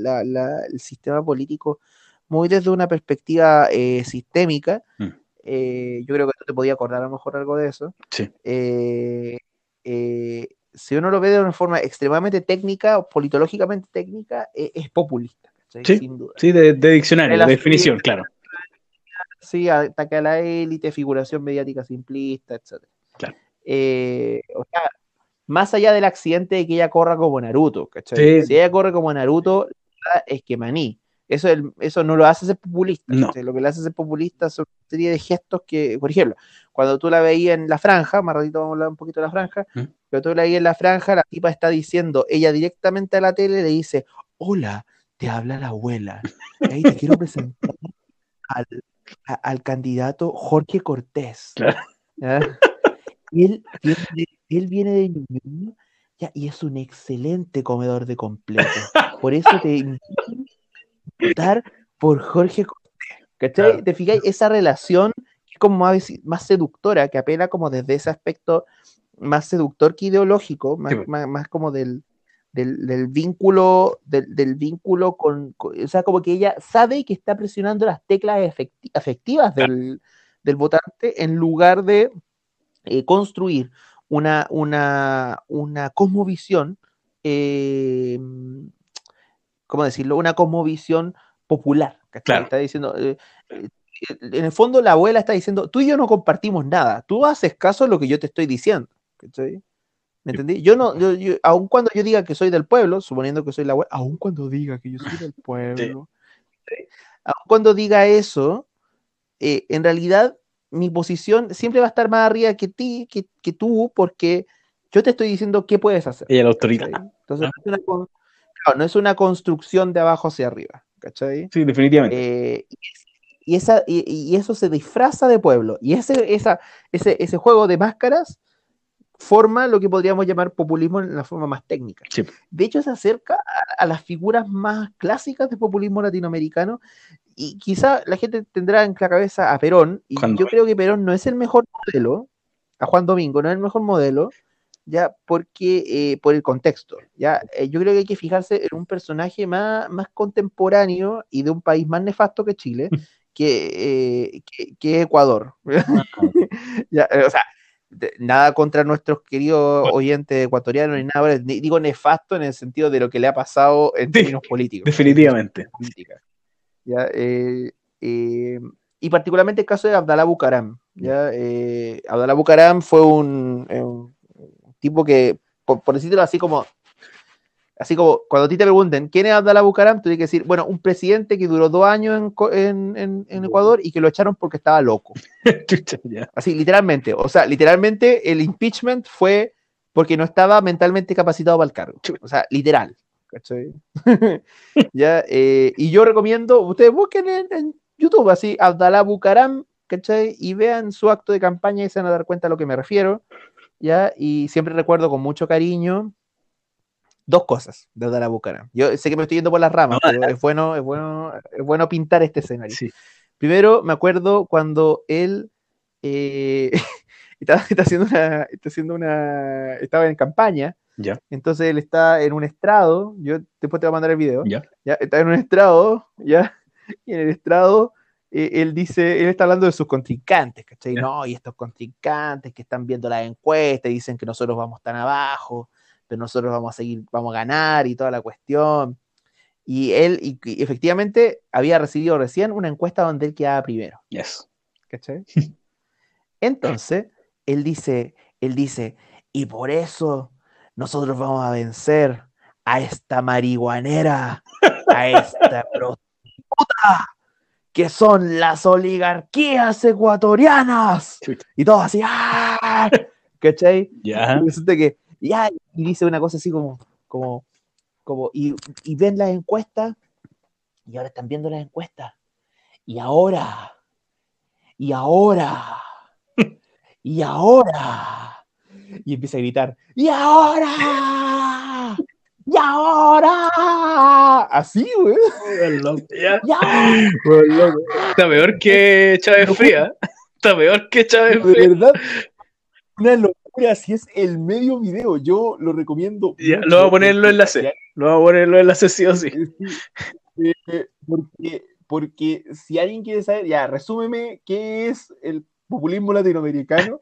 el sistema político muy desde una perspectiva eh, sistémica. Mm. Eh, yo creo que tú te podías acordar a lo mejor algo de eso.
Sí.
Eh, eh, si uno lo ve de una forma extremadamente técnica o politológicamente técnica, es populista.
Sí, Sin duda. sí de, diccionario, de definición, claro.
Sí, ataque a la élite, figuración mediática simplista, etc.
Claro.
o sea, más allá del accidente de que ella corra como Naruto, ¿cachai? Si ella corre como Naruto, es que maní. Eso, eso no lo hace ser populista. Lo que le hace ser populista son una serie de gestos que, por ejemplo, cuando tú la veías en la franja, más ratito vamos a hablar un poquito de la franja, pero ¿Mm? tú la veías en la franja, la tipa está diciendo, ella directamente a la tele le dice, hola, te habla la abuela. ahí te quiero (laughs) presentar al, candidato Jorge Cortés. Y él, él, viene de Ñuñoa y es un excelente comedor de completo. Por eso te (laughs) votar por Jorge ¿Cachai? ¿Te fijáis? Esa relación es como más, más, seductora, que apela como desde ese aspecto más seductor que ideológico, más, más, como del, del, vínculo, del, vínculo con, o sea, como que ella sabe que está presionando las teclas afectivas del, del votante en lugar de eh, construir una, una, una cosmovisión eh, ¿cómo decirlo? Una cosmovisión popular. Está diciendo, eh, eh, en el fondo la abuela está diciendo, tú y yo no compartimos nada, tú haces caso a lo que yo te estoy diciendo. ¿Me entendí? Yo no, yo, aun cuando yo diga que soy del pueblo, suponiendo que soy la abuela, aun cuando diga que yo soy del (laughs) pueblo, aun cuando diga eso, eh, en realidad mi posición siempre va a estar más arriba que ti, que, que tú, porque yo te estoy diciendo qué puedes hacer.
Y la autoridad.
Entonces, es una, no es una construcción de abajo hacia arriba, ¿cachai?
Sí, definitivamente.
Eh, y, esa, y, eso se disfraza de pueblo. Y ese, esa, ese, ese juego de máscaras forma lo que podríamos llamar populismo en la forma más técnica. De hecho, se acerca a, las figuras más clásicas de populismo latinoamericano y quizá la gente tendrá en la cabeza a Perón, y yo creo que Perón no es el mejor modelo, a Juan Domingo no es el mejor modelo, ya porque eh, por el contexto, ya eh, yo creo que hay que fijarse en un personaje más, más contemporáneo y de un país más nefasto que Chile, (laughs) que, eh, que, Ecuador. (laughs) ya, o sea, nada contra nuestros queridos oyentes ecuatorianos ni nada, digo nefasto en el sentido de lo que le ha pasado en términos políticos.
Definitivamente.
Ya, y particularmente el caso de Abdalá Bucaram. ¿ya? Abdalá Bucaram fue un tipo que, por, decirlo así como, así como cuando a ti te pregunten quién es Abdalá Bucaram, tú tienes que decir, bueno, un presidente que duró dos años en, en, Ecuador y que lo echaron porque estaba loco. (laughs) así, literalmente. O sea, literalmente el impeachment fue porque no estaba mentalmente capacitado para el cargo. O sea, literal. (laughs) ¿Ya? Eh, y yo recomiendo, ustedes busquen en, YouTube así, Abdalá Bucaram, ¿cachai? Y vean su acto de campaña y se van a dar cuenta a lo que me refiero. ¿Ya? Y siempre recuerdo con mucho cariño dos cosas de Dara Bucaram. Yo sé que me estoy yendo por las ramas, pero es bueno, es bueno, es bueno pintar este escenario. Primero, me acuerdo cuando él eh, (laughs) estaba, haciendo una, está haciendo una, estaba en campaña,
ya.
entonces él está en un estrado, yo después te voy a mandar el video, ya, ya está en un estrado, ya, y en el estrado él dice, él está hablando de sus contrincantes, ¿cachai? No, y estos contrincantes que están viendo la encuesta y dicen que nosotros vamos tan abajo, pero nosotros vamos a seguir, vamos a ganar y toda la cuestión. Y él, y, efectivamente, había recibido recién una encuesta donde él quedaba primero.
Yes.
¿Cachai? (laughs) Entonces, él dice, él dice, y por eso nosotros vamos a vencer a esta marihuanera, a esta (laughs) prostituta, que son las oligarquías ecuatorianas. Y todo así, ¡ah! (laughs) ¿Cachai?
Ya.
Y que, ya, y dice una cosa así como, como, como, y, y ven las encuestas, y ahora están viendo las encuestas. Y ahora, y ahora, y ahora, y empieza a gritar, y ahora, ¡Y ahora! Así, güey.
Ya. (laughs) Está peor que Chávez Fría. Está peor que Chávez Fría.
De verdad. Una locura. Así es el medio video. Yo lo recomiendo.
Ya, lo voy a poner en los enlaces. Lo voy a poner en los enlaces sí o sí.
Eh, porque, porque si alguien quiere saber, ya, resúmeme qué es el populismo latinoamericano.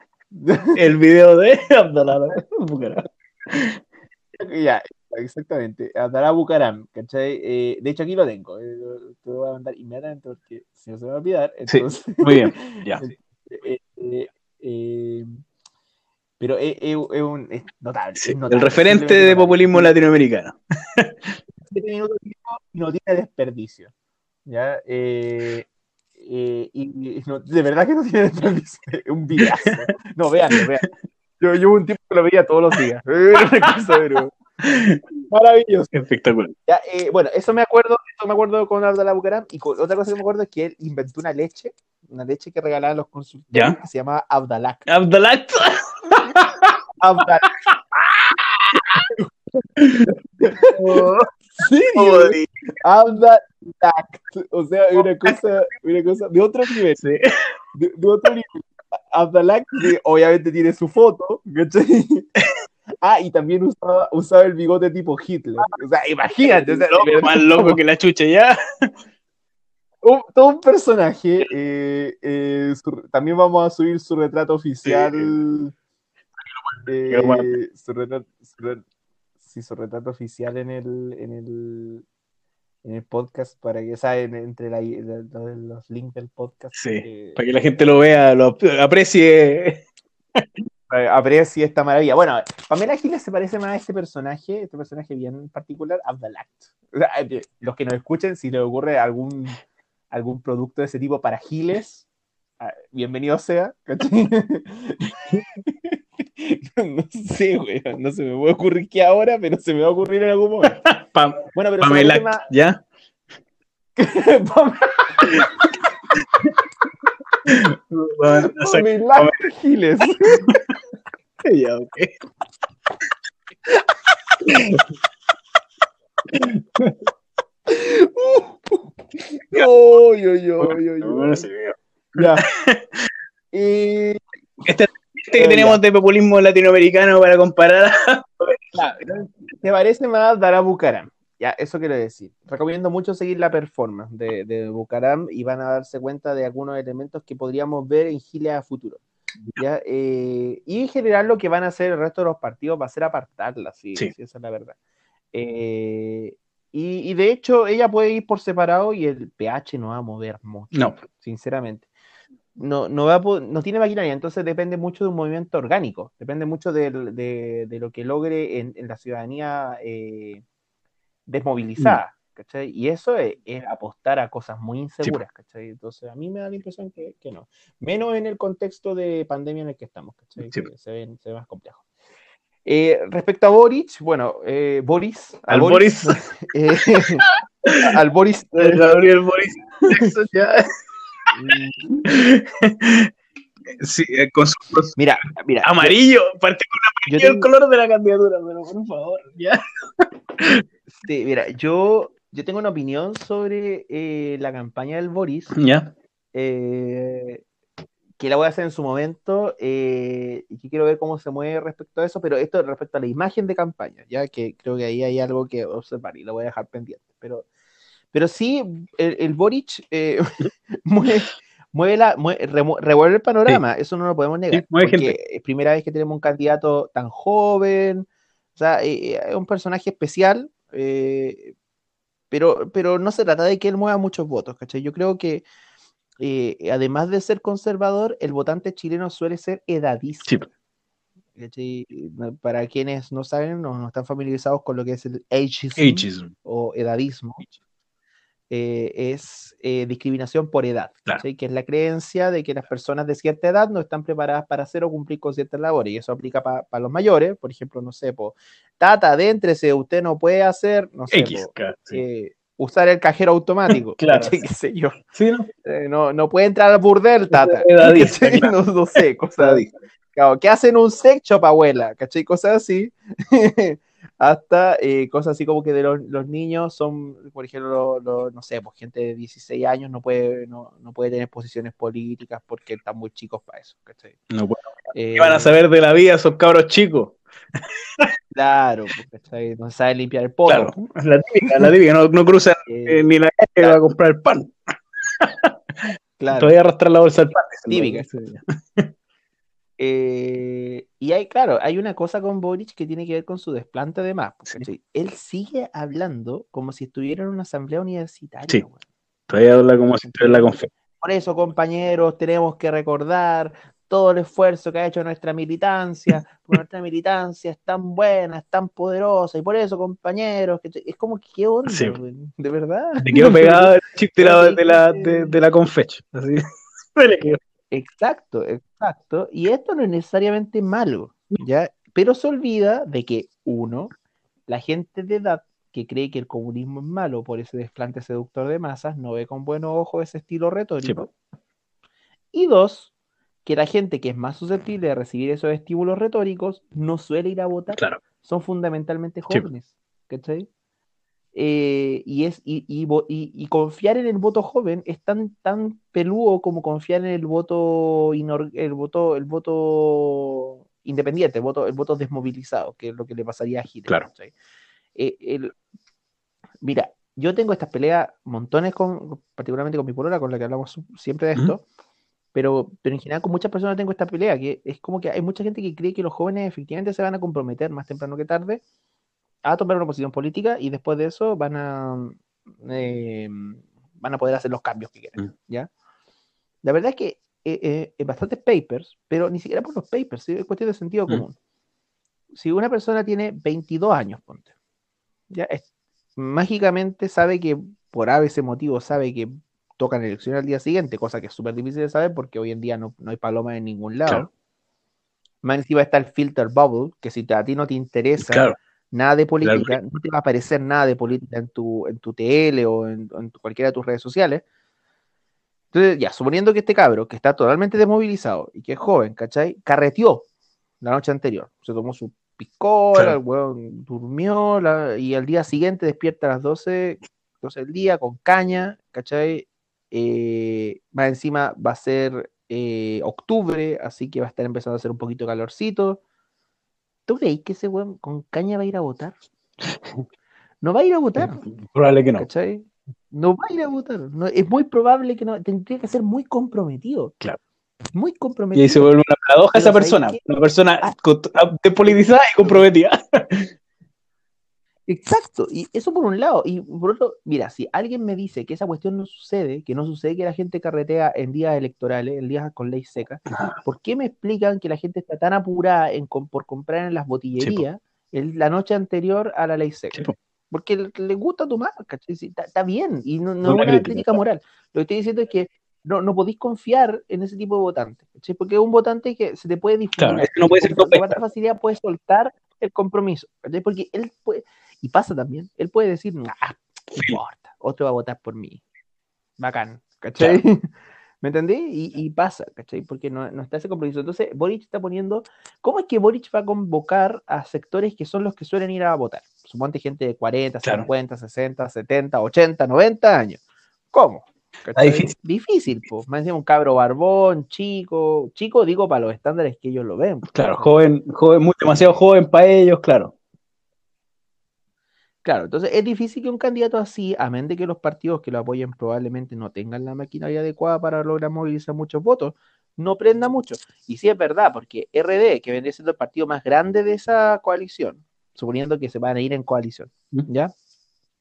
el video de (laughs) Abdalá.
ya, exactamente. Dará Bucaram, ¿cachai? Eh, de hecho, aquí lo tengo. Eh, te lo voy a mandar inmediatamente porque si no se me va a olvidar. Entonces...
muy bien, (laughs) ya.
Eh, pero es, un, notable,
El referente de populismo latinoamericano.
no tiene desperdicio. ¿ya? Eh, eh, y, de verdad que no tiene desperdicio. un vidazo. No, vean, vean. (laughs) Yo, yo un tiempo que lo veía todos los días. (laughs) (laughs) Maravilloso.
Espectacular.
Eh, bueno, eso me acuerdo, eso me acuerdo con Abdalá Bucaram. Y otra cosa que me acuerdo es que él inventó una leche, una leche que regalaban los consultores que se llamaba Abdalac.
Abdalac. (laughs) Abdalac.
Sí, (laughs) Abdalac. O sea, una cosa, una cosa de otro nivel. De, otro nivel. Abdalac, obviamente tiene su foto, ¿cachai? Ah, y también usaba, usaba el bigote tipo Hitler. O sea, imagínate.
más loco que la chucha, ya.
todo un personaje. Eh, eh, también vamos a subir su retrato oficial. Eh, su retrato, sí, su retrato oficial en el, en el, en el podcast para que saben entre los links del podcast.
Sí, para que la gente lo vea, lo aprecie.
Aprecie esta maravilla. Bueno, Pamela Giles se parece más a este personaje, este personaje bien particular, Abdalat. Eh, los que nos escuchen, si les ocurre algún, algún producto de ese tipo para Giles, ah, bienvenido sea. (laughs) no sé, güey, no se me puede ocurrir que ahora, pero se me va a ocurrir en algún momento.
bueno, pero Pamela, ¿ya? (laughs)
Pamela Giles. (laughs) ya, ok. oh, yo, yo, yo, yo. Ya. (laughs)
Y... Este, este que tenemos de populismo latinoamericano para comparar. (laughs)
¿Te parece más Dara Bucaram? Ya, eso quiero decir. Recomiendo mucho seguir la performance de, de Bucaram y van a darse cuenta de algunos elementos que podríamos ver en Gile a futuro. Eh, y en general lo que van a hacer el resto de los partidos va a ser apartarla, sí, esa es la verdad. Eh, y, de hecho ella puede ir por separado y el pH no va a mover mucho,
no.
sinceramente. No, no, va no tiene maquinaria, entonces depende mucho de un movimiento orgánico, depende mucho de, de, lo que logre en, la ciudadanía eh, desmovilizada. Y eso es, apostar a cosas muy inseguras, ¿cachai? Entonces a mí me da la impresión que, no. Menos en el contexto de pandemia en el que estamos, ¿cachai? se, ve, se, ve, más complejo. Eh, respecto a Boric, bueno, eh, Boris.
Al Boris. (laughs)
Eh, (laughs) al Boris. (laughs)
Gabriel Boris. sí, con su
mira, mira,
amarillo, parte con amarillo el color de la candidatura, pero por favor, ya.
Sí, mira, yo yo tengo una opinión sobre eh, la campaña del Boris.
Ya.
Eh, que la voy a hacer en su momento eh, y que quiero ver cómo se mueve respecto a eso, pero esto respecto a la imagen de campaña, ya que creo que ahí hay algo que observar y lo voy a dejar pendiente. Pero, pero sí, el, Boric (laughs) mueve, mueve la, revuelve el panorama, eso no lo podemos negar. porque es primera vez que tenemos un candidato tan joven, o sea, es un personaje especial, eh, pero, pero no se trata de que él mueva muchos votos, ¿cachai? Yo creo que eh, además de ser conservador, el votante chileno suele ser edadista. Para quienes no saben, no, no, están familiarizados con lo que es el ageism, o edadismo, eh, es eh, discriminación por edad, que es la creencia de que las personas de cierta edad no están preparadas para hacer o cumplir con ciertas labores, y eso aplica para los mayores, por ejemplo, no sé, po, tata, adéntrese, usted no puede hacer, no sé, eh, usar el cajero automático, (laughs)
claro, (laughs)
qué sé yo, ¿no? no, puede entrar al burdel, tata, (laughs) no, sé, cosas claro, ¿qué hacen un sex shop, abuela? ¿Cachai? Cosas así. Hasta eh, cosas así como que de los, los niños son, por ejemplo, no sé, pues gente de 16 años no puede, no, no, puede tener posiciones políticas porque están muy chicos para eso, ¿cachai?
No, bueno, ¿Qué van a saber de la vida esos cabros chicos?
Claro, pues, ¿cachai? No saben limpiar el polvo.
Claro, la típica, la típica, no, no cruzan (laughs) eh, eh, ni la calle va a comprar el pan. Claro. Todavía arrastrar la bolsa del pan.
Típica. Eh, y hay, claro, hay una cosa con Boric que tiene que ver con su desplante de más. Él sigue hablando como si estuviera en una asamblea universitaria.
Sí. Todavía habla como si estuviera en la conferencia.
Por eso, compañeros, tenemos que recordar todo el esfuerzo que ha hecho nuestra militancia, (laughs) porque nuestra militancia es tan buena, es tan poderosa, y por eso, compañeros, es como que qué onda, de verdad.
Me quedo pegado el (laughs) chip de la, de la, de, la confech, así. (laughs)
Exacto, exacto. Y esto no es necesariamente malo, ¿ya? Pero se olvida de que, uno, la gente de edad que cree que el comunismo es malo por ese desplante seductor de masas no ve con buenos ojos ese estilo retórico. Y dos, que la gente que es más susceptible de recibir esos estímulos retóricos no suele ir a votar.
Claro.
Son fundamentalmente jóvenes. ¿Cachai? Eh, y, es, y, y, confiar en el voto joven es tan, tan peludo como confiar en el voto, el voto, el voto independiente, el voto, el voto desmovilizado, que es lo que le pasaría a Hitler.
Claro.
Eh, mira, yo tengo estas peleas montones, con, particularmente con mi polola, con la que hablamos siempre de esto, pero, pero en general con muchas personas tengo esta pelea, que es como que hay mucha gente que cree que los jóvenes efectivamente se van a comprometer más temprano que tarde a tomar una posición política y después de eso van a, eh, van a poder hacer los cambios que quieren, mm. ¿ya? La verdad es que eh, eh bastantes papers, pero ni siquiera por los papers, es cuestión de sentido mm. común. Si una persona tiene 22 años, ponte, ya mágicamente sabe que por ese motivo sabe que tocan elecciones al día siguiente, cosa que es súper difícil de saber porque hoy en día no, hay paloma en ningún lado. Más encima está el filter bubble, que si a ti no te interesa nada de política, no te va a aparecer nada de política en tu, en tu TL o en, cualquiera de tus redes sociales. Entonces, ya, suponiendo que este cabro, que está totalmente desmovilizado y que es joven, ¿cachai? Carreteó la noche anterior, se tomó su picola, el weón durmió y al día siguiente despierta a las 12, 12 del día con caña, ¿cachai? Eh, más encima va a ser eh, octubre, así que va a estar empezando a hacer un poquito calorcito. ¿Tú crees que ese weón con caña va a ir a votar? No va a ir a votar. (laughs)
Probable que no.
¿Cachai? No va a ir a votar. es muy probable que no. Tendría que ser muy comprometido.
Claro
muy comprometido. Y
ahí se vuelve una paradoja esa persona, una persona ah. despolitizada y comprometida. (laughs)
Exacto, y eso por un lado. Y por otro, mira, si alguien me dice que esa cuestión no sucede, que no sucede que la gente carretea en días electorales, en días con ley seca, ¿por qué me explican que la gente está tan apurada en, por comprar en las botillerías la noche anterior a la ley seca? Porque le, gusta tomar, Está, bien, y no, no es una crítica moral. Lo que estoy diciendo es que no, no podéis confiar en ese tipo de votantes, Porque es un votante que se te puede
disfrutar. Claro, no puede ser
con facilidad puede soltar el compromiso, Porque él puede, y pasa también, él puede decir, no importa, otro va a votar por mí. Bacán, ¿cachai? (laughs) ¿Me entendí? Y, pasa, ¿cachai? Porque no, está ese compromiso. Entonces, Boric está poniendo, ¿cómo es que Boric va a convocar a sectores que son los que suelen ir a votar? Suponte gente de 40, 50, 60, 70, 80, 90 años. ¿Cómo?
difícil.
Difícil, pues. Me decía un cabro barbón, chico. Chico, digo, para los estándares que ellos lo ven.
Claro, joven, joven, muy demasiado joven para ellos, claro.
Claro, entonces es difícil que un candidato así, a menos de que los partidos que lo apoyen probablemente no tengan la maquinaria adecuada para lograr movilizar muchos votos, no prenda mucho. Y sí es verdad, porque RD, que vendría siendo el partido más grande de esa coalición, suponiendo que se van a ir en coalición, ¿ya?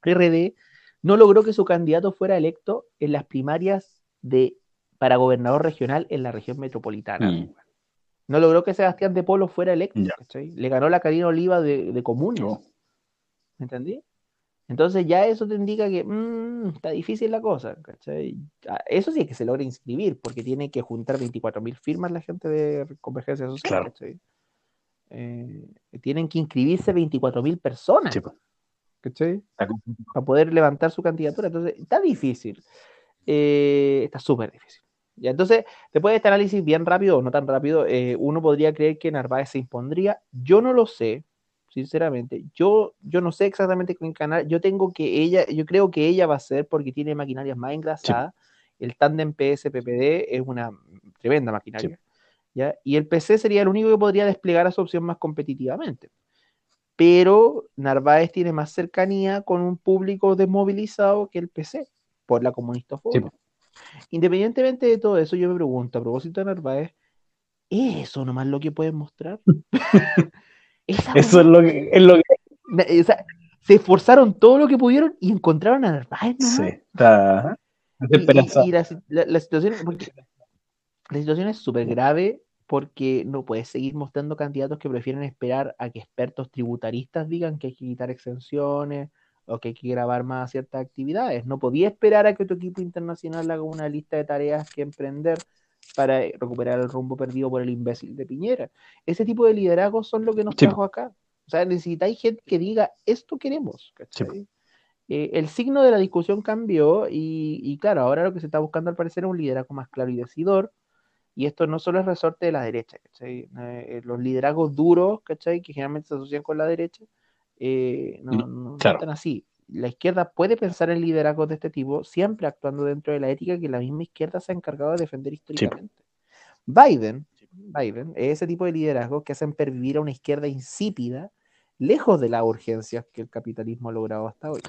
RD no logró que su candidato fuera electo en las primarias de, para gobernador regional en la región metropolitana. Mm. No logró que Sebastián de Polo fuera electo. Le ganó la Karina Oliva de, de ¿Me entendí? Entonces ya eso te indica que mm, está difícil la cosa. Ah, eso sí es que se logra inscribir, porque tiene que juntar 24.000 firmas la gente de Convergencia Social. Eh, tienen que inscribirse 24.000 personas. Pues. ¿cachai? Para poder levantar su candidatura. Entonces, está difícil. Eh, está súper difícil. Ya, entonces, después de este análisis bien rápido o no tan rápido, eh, uno podría creer que Narváez se impondría. Yo no lo sé, sinceramente. Yo, yo no sé exactamente con canal. Yo tengo que ella, yo creo que ella va a ser porque tiene maquinarias más engrasadas. El tandem PS-PPD es una tremenda maquinaria. ¿ya? Y el PC sería el único que podría desplegar a su opción más competitivamente pero Narváez tiene más cercanía con un público desmovilizado que el PC por la comunista Independientemente de todo eso, yo me pregunto, a propósito de Narváez, ¿es eso nomás lo que pueden mostrar? (laughs)
eso es lo que, es lo que...
se esforzaron todo lo que pudieron y encontraron a Narváez.
Sí, está
y, la, situación, la situación es súper grave porque no puedes seguir mostrando candidatos que prefieren esperar a que expertos tributaristas digan que hay que quitar exenciones o que hay que grabar más ciertas actividades. No podía esperar a que tu equipo internacional haga una lista de tareas que emprender para recuperar el rumbo perdido por el imbécil de Piñera. Ese tipo de liderazgos son lo que nos trajo acá. O sea, necesitáis gente que diga, esto queremos. Eh, el signo de la discusión cambió y, claro, ahora lo que se está buscando al parecer es un liderazgo más claro y decidor. Y esto no solo es resorte de la derecha, eh, los liderazgos duros, ¿cachai? Que generalmente se asocian con la derecha, eh, no, mm, no, están así. La izquierda puede pensar en liderazgos de este tipo, siempre actuando dentro de la ética que la misma izquierda se ha encargado de defender históricamente. Biden, Biden es ese tipo de liderazgos que hacen pervivir a una izquierda insípida, lejos de las urgencias que el capitalismo ha logrado hasta hoy.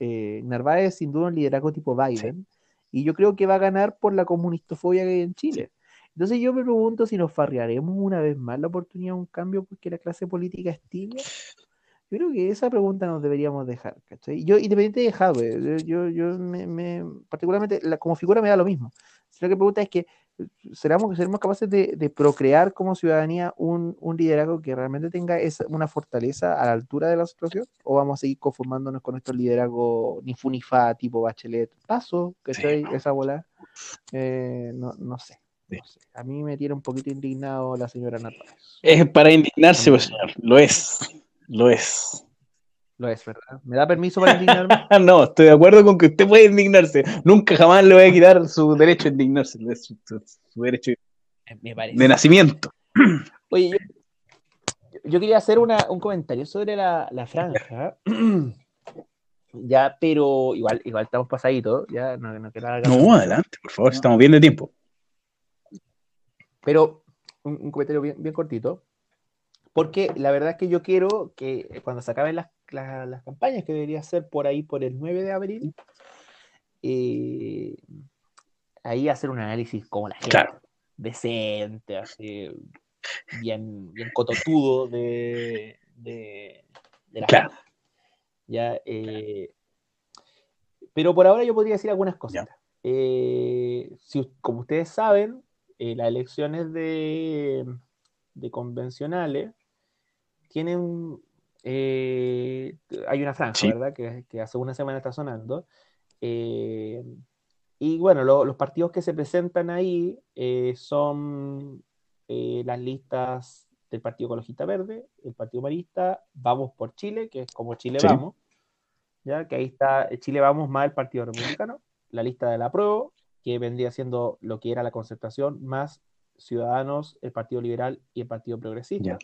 Eh, Narváez es sin duda un liderazgo tipo Biden, y yo creo que va a ganar por la comunistofobia que hay en Chile. Entonces yo me pregunto si nos farrearemos una vez más la oportunidad de un cambio porque la clase política es tibia yo creo que esa pregunta nos deberíamos dejar, ¿cachai? Yo, independiente de Jadwe, yo, yo me, particularmente, como figura me da lo mismo. Lo que pregunta es que, ¿seremos, seremos capaces de, procrear como ciudadanía un, liderazgo que realmente tenga esa, una fortaleza a la altura de la situación? ¿O vamos a seguir conformándonos con estos liderazgos ni funifa tipo bachelet? Paso, ¿cachai? Esa bola. Eh, no, no sé. A mí me tiene un poquito indignado la señora Narváez.
Es para indignarse, pues, señor. Lo es. Lo es.
Lo es, ¿verdad? ¿Me da permiso para indignarme? (laughs)
no, estoy de acuerdo con que usted puede indignarse. Nunca jamás le voy a quitar su derecho a indignarse. Su, derecho de nacimiento.
Oye, yo, quería hacer un comentario sobre la, franja. (clears throat) ya, pero igual, igual estamos pasaditos. Ya, no, no,
no adelante, por favor, estamos bien de tiempo.
Pero un, comentario bien, bien cortito. Porque la verdad es que yo quiero que cuando se acaben las, campañas, que debería ser por ahí por el 9 de abril, eh, ahí hacer un análisis como la gente, decente, así, bien, bien cototudo de, de, la claro. Ya, eh, pero por ahora yo podría decir algunas cosas. Eh, si, como ustedes saben, las elecciones de, de convencionales tienen, eh, hay una franja, ¿verdad? Que, hace una semana está sonando. Eh, y bueno, los partidos que se presentan ahí eh, son las listas del Partido Ecologista Verde, el Partido Marista, Vamos por Chile, que es como Chile Vamos, ¿ya? que ahí está Chile Vamos más el Partido Republicano, la lista de la prueba, que vendría siendo lo que era la concertación, más Ciudadanos, el Partido Liberal y el Partido Progresista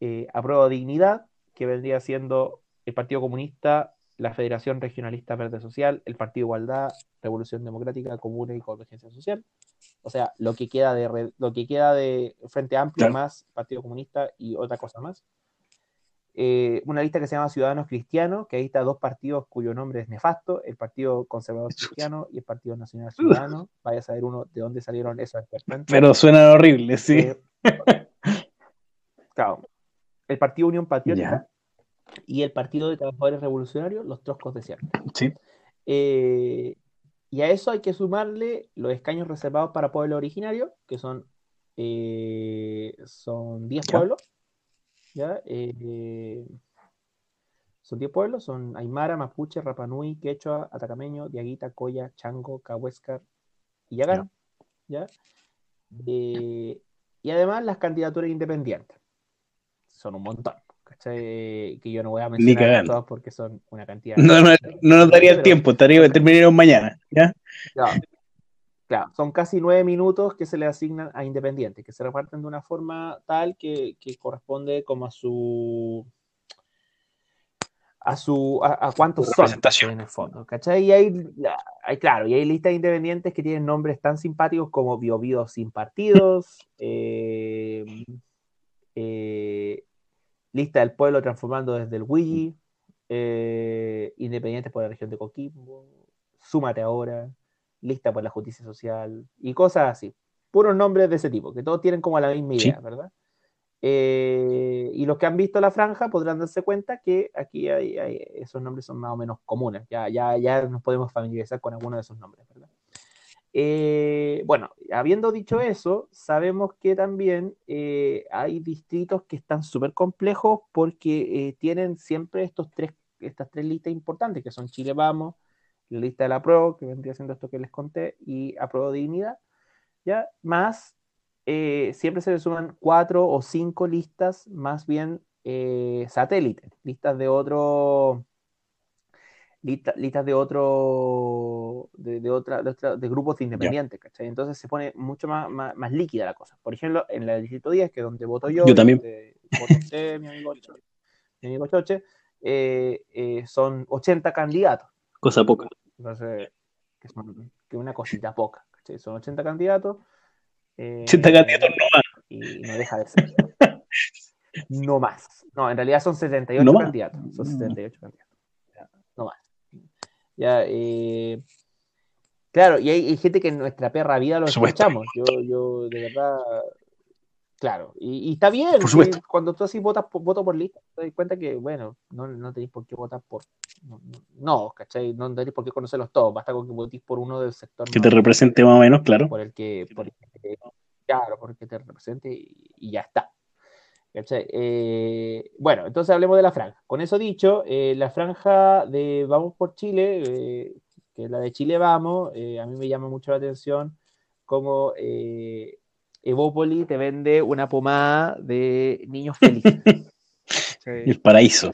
eh, Apruebo Dignidad, que vendría siendo el Partido Comunista, la Federación Regionalista Verde Social, el Partido Igualdad, Revolución Democrática, Comuna y Convergencia Social. O sea, lo que queda de, lo que queda de Frente Amplio más Partido Comunista y otra cosa más. Eh, una lista que se llama Ciudadanos Cristianos, que ahí está dos partidos cuyo nombre es nefasto, el Partido Conservador Cristiano y el Partido Nacional Ciudadano. Vaya a saber uno de dónde salieron esos
Pero suena horrible, sí. Eh, (laughs)
claro el Partido Unión Patriótica y el Partido de Trabajadores Revolucionarios, los Troscos de Cierto.
Sí.
Eh, y a eso hay que sumarle los escaños reservados para pueblos originarios, que son, eh, son 10 pueblos. ¿ya? Eh, son 10 pueblos, son Aymara, Mapuche, Rapanui, Quechua, Atacameño, Diaguita, Coya, Chango, Cahuéscar y Yagán. ¿ya? y además las candidaturas independientes son un montón. ¿cachai? Que yo no voy a mencionar todas porque son una cantidad.
No, no, no nos daría el tiempo, estaría, terminaríamos mañana. ¿ya?
Claro, son casi nueve minutos que se le asignan a Independiente, que se reparten de una forma tal que, corresponde como a su a su a, cuántos son en el fondo, ¿cachai? Y hay, hay, claro, y hay listas independientes que tienen nombres tan simpáticos como Bio, Bio sin partidos, eh, eh, Lista del pueblo transformando desde el Wii, eh, Independientes por la región de Coquimbo, Súmate ahora, Lista por la justicia social y cosas así. Puros nombres de ese tipo, que todos tienen como la misma idea, ¿verdad? Eh, y los que han visto la franja podrán darse cuenta que aquí hay, esos nombres son más o menos comunes. Ya, ya, ya nos podemos familiarizar con algunos de esos nombres, ¿verdad? Eh, bueno, habiendo dicho eso, sabemos que también eh, hay distritos que están súper complejos porque tienen siempre estos tres, estas tres listas importantes, que son Chile Vamos, la lista de la PRO, que vendría siendo esto que les conté, y Apruebo Dignidad, ¿ya? Más, siempre se le suman cuatro o cinco listas, más bien satélites, listas de otro listas de otro, de, otra, de, grupos independientes, ¿cachai? Entonces se pone mucho más, más, líquida la cosa. Por ejemplo, en la distrito 10, que es donde voto yo,
yo también.
Voto mi amigo, mi amigo Choche, eh, eh, son 80 candidatos.
Cosa poca.
Entonces, que es una cosita poca, ¿cachai? Son 80 candidatos.
80 eh, candidatos no más.
Y no deja de ser. (laughs) no más. No, en realidad son 78 candidatos. Son 78 candidatos. No más. Ya, eh, claro, y hay, gente que en nuestra perra vida lo escuchamos. Yo, yo, de verdad, claro, y, está bien.
Por supuesto.
Cuando tú así votas por, voto por lista, te das cuenta que, bueno, no, no tenéis por qué votar por. No, ¿cachai? No tenéis por qué conocerlos todos. Basta con que votéis por uno del sector.
Que te represente más o menos, claro.
Por el que. Por el que claro, porque te represente y ya está. Eh, bueno, entonces hablemos de la franja. Con eso dicho, eh, la franja de Vamos por Chile, eh, que es la de Chile Vamos, a mí me llama mucho la atención como Evópoli te vende una pomada de niños felices. (laughs)
el paraíso.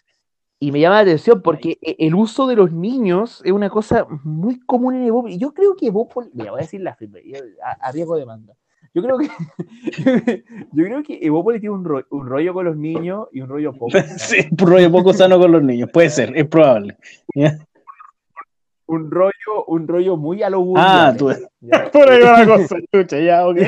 Y me llama la atención porque el uso de los niños es una cosa muy común en Evópoli. Yo creo que Evópoli, mira, voy a decir la firme, a riesgo de demanda. Yo creo que (laughs) yo creo que Evópolis tiene un, rollo con los niños y un rollo poco. (laughs)
Sí, un rollo poco sano con los niños, puede ser, es probable.
Un rollo, un rollo muy a lo
Ah, tú. (laughs) Por ahí va la cosa, chucha, ya, ok.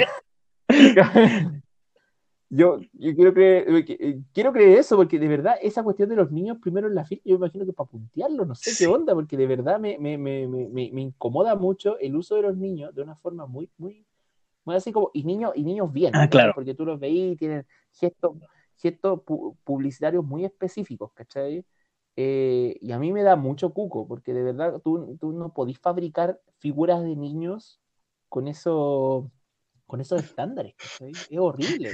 Yo, yo quiero, creer, eh, quiero creer eso, porque de verdad esa cuestión de los niños primero en la fila, yo imagino que para puntearlo, no sé qué onda, porque de verdad me, me, me, me, incomoda mucho el uso de los niños de una forma muy, muy, así como, y niños, y niños bien,
ah, claro.
porque tú los veís y tienen gestos, gestos publicitarios muy específicos, ¿cachai? Eh, y a mí me da mucho cuco, porque de verdad tú, tú no podís fabricar figuras de niños con eso con esos estándares, ¿cachai? Es horrible.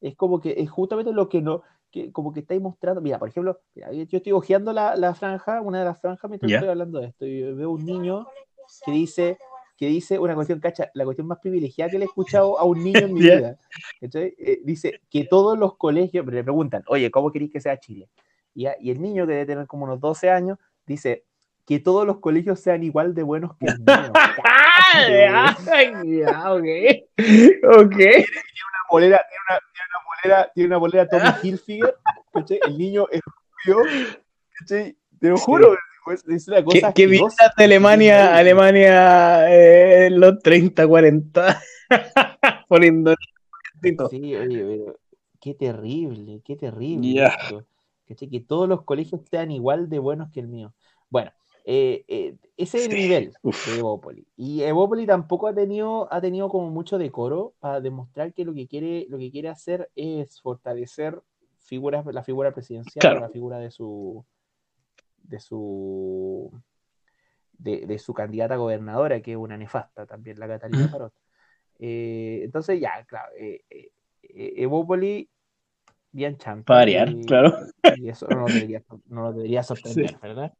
Es como que es justamente lo que no, que como que estáis mostrando. Mira, por ejemplo, yo estoy hojeando la, la, franja, una de las franjas mientras estoy hablando de esto, y veo un niño que dice que dice una cuestión, cacha, la cuestión más privilegiada que le he escuchado a un niño en mi (laughs) vida. Eh, dice que todos los colegios, le preguntan, oye, ¿cómo queréis que sea Chile? Y, y, el niño que debe tener como unos 12 años dice que todos los colegios sean igual de buenos que el mío. (laughs)
ya, ok. Ok.
Tiene una bolera, tiene una, tiene una bolera, tiene una bolera Tommy Hilfiger, El niño es rubio, Te lo juro, es una cosa
¿Qué, qué de Alemania, Alemania eh, los 30, 40? Poniendo.
Sí, oye, qué terrible, qué terrible. Que todos los colegios sean igual de buenos que el mío. Bueno, eh, eh, ese es el nivel de Evópoli. Y Evópoli tampoco ha tenido, ha tenido como mucho decoro para demostrar que lo que quiere, lo que quiere hacer es fortalecer figuras, la figura presidencial, la figura de su, de su de, su candidata gobernadora, que es una nefasta también, la Catalina Parot. Eh, entonces, ya, claro, eh, eh, Evópoli, bien chanta.
Para variar, claro.
Y eso no lo debería, no debería sorprender, ¿verdad?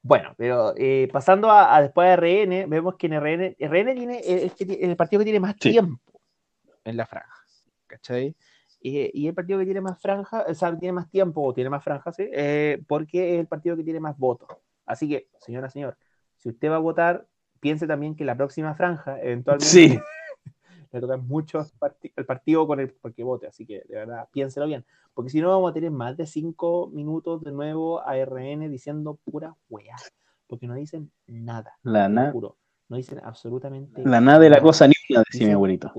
bueno, pero pasando a, después de RN, vemos que en RN, RN tiene, es, el partido que tiene más tiempo en la franja, ¿cachai? Y el partido que tiene más franja, o sea, tiene más tiempo o tiene más franja, ¿sí? Eh, porque es el partido que tiene más votos. Así que, señora, señor, si usted va a votar, piense también que la próxima franja, eventualmente,
sí. (laughs)
le toca mucho el partido con el porque vote. Así que, de verdad, piénselo bien. Porque si no, vamos a tener más de cinco minutos de nuevo a RN diciendo pura wea. Porque no dicen nada.
La nada.
No dicen absolutamente
La nada de la cosa ni una, decía mi abuelito.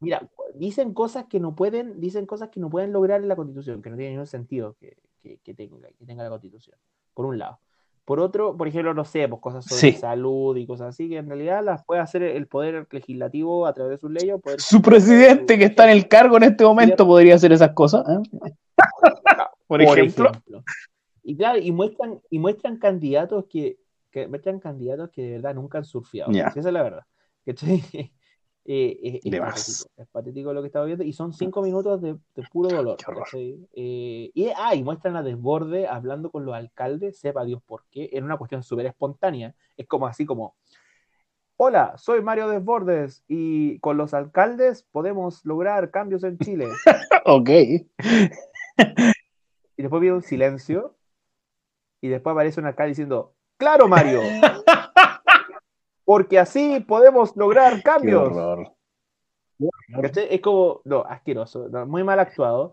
Mira, dicen cosas que no pueden, dicen cosas que no pueden lograr en la constitución, que no tiene ningún sentido que, tenga, que tenga la constitución, por un lado. Por otro, por ejemplo, no sé, pues cosas sobre salud y cosas así, que en realidad las puede hacer el poder legislativo a través de sus leyes.
su presidente que está en el cargo en este momento podría hacer esas cosas. ¿eh? (laughs)
por, ejemplo. Y claro, y muestran, y muestran candidatos que, que muestran candidatos que de verdad nunca han surfeado. esa es la verdad. Eh, es, patético, lo que estaba viendo y son cinco minutos de, puro (laughs) dolor. Eh, y, ah, y muestran a Desborde hablando con los alcaldes, sepa Dios por qué, en una cuestión súper espontánea. Es como así como, hola, soy Mario Desbordes y con los alcaldes podemos lograr cambios en Chile. (laughs)
ok. y
después viene un silencio y después aparece un alcalde diciendo, claro Mario, (laughs) porque así podemos lograr (laughs) cambios. Es como, no, asqueroso, muy mal actuado.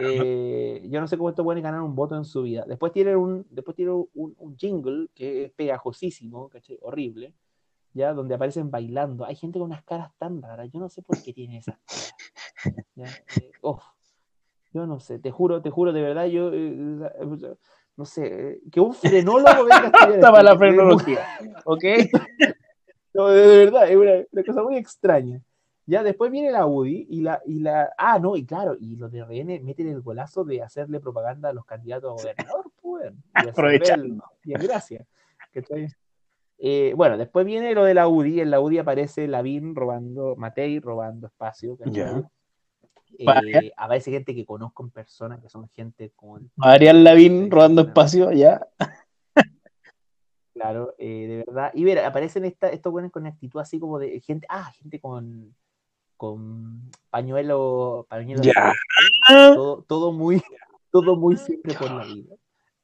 Eh, yo no sé cómo esto puede ganar un voto en su vida. Después tiene un, después tiene un, jingle que es pegajosísimo, horrible, ya donde aparecen bailando. Hay gente con unas caras tan raras. Yo no sé por qué tiene esas caras. (laughs) Eh, yo no sé, te juro, te juro, de verdad, yo eh, no sé, que un frenólogo venga a
estudiar. (laughs) la frenología, ¿ok?
De verdad, es una, cosa muy extraña. Ya después viene la UDI y la, y la. Ah, no, y claro, y los de RN meten el golazo de hacerle propaganda a los candidatos a gobernador, pues.
Aprovechando.
Bien, gracias. Eh, bueno, después viene lo de la UDI. En la UDI aparece Lavín robando, Matei robando espacio. Eh, aparece gente que conozco en persona, que son gente como.
Marian Lavín robando espacio, ya.
Claro, eh, de verdad. Y ver, aparecen esta, estos buenos con actitud así como de gente, ah, gente con, con pañuelo, pañuelo todo, todo, muy, (laughs) todo muy simple por la vida.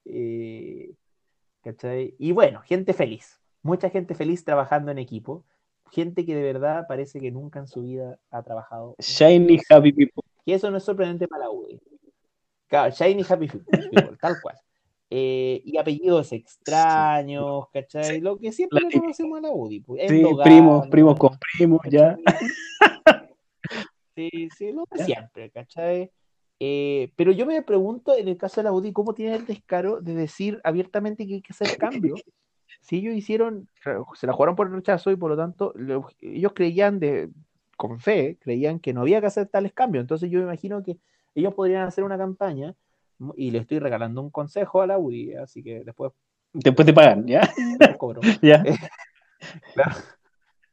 Eh, ¿Cachai? Y bueno, gente feliz, mucha gente feliz trabajando en equipo, gente que de verdad parece que nunca en su vida ha trabajado.
Shiny Happy People.
Y eso no es sorprendente para la UDI. Claro, Shiny Happy People, tal cual. Eh, y apellidos extraños, ¿cachai? Lo que siempre le conocemos a la UDI.
Pues, sí, primos, primos con primos, ya. (laughs)
Sí, sí, lo de siempre, ¿cachai? Eh, pero yo me pregunto, en el caso de la UDI, ¿cómo tiene el descaro de decir abiertamente que hay que hacer (laughs) cambios? Si ellos hicieron, se la jugaron por el rechazo y por lo tanto ellos creían de, con fe, creían que no había que hacer tales cambios. Entonces yo me imagino que ellos podrían hacer una campaña y le estoy regalando un consejo a la UDI, así que después...
Después te pagan, ¿ya? (laughs)
Cobro. (laughs) ¿Ya?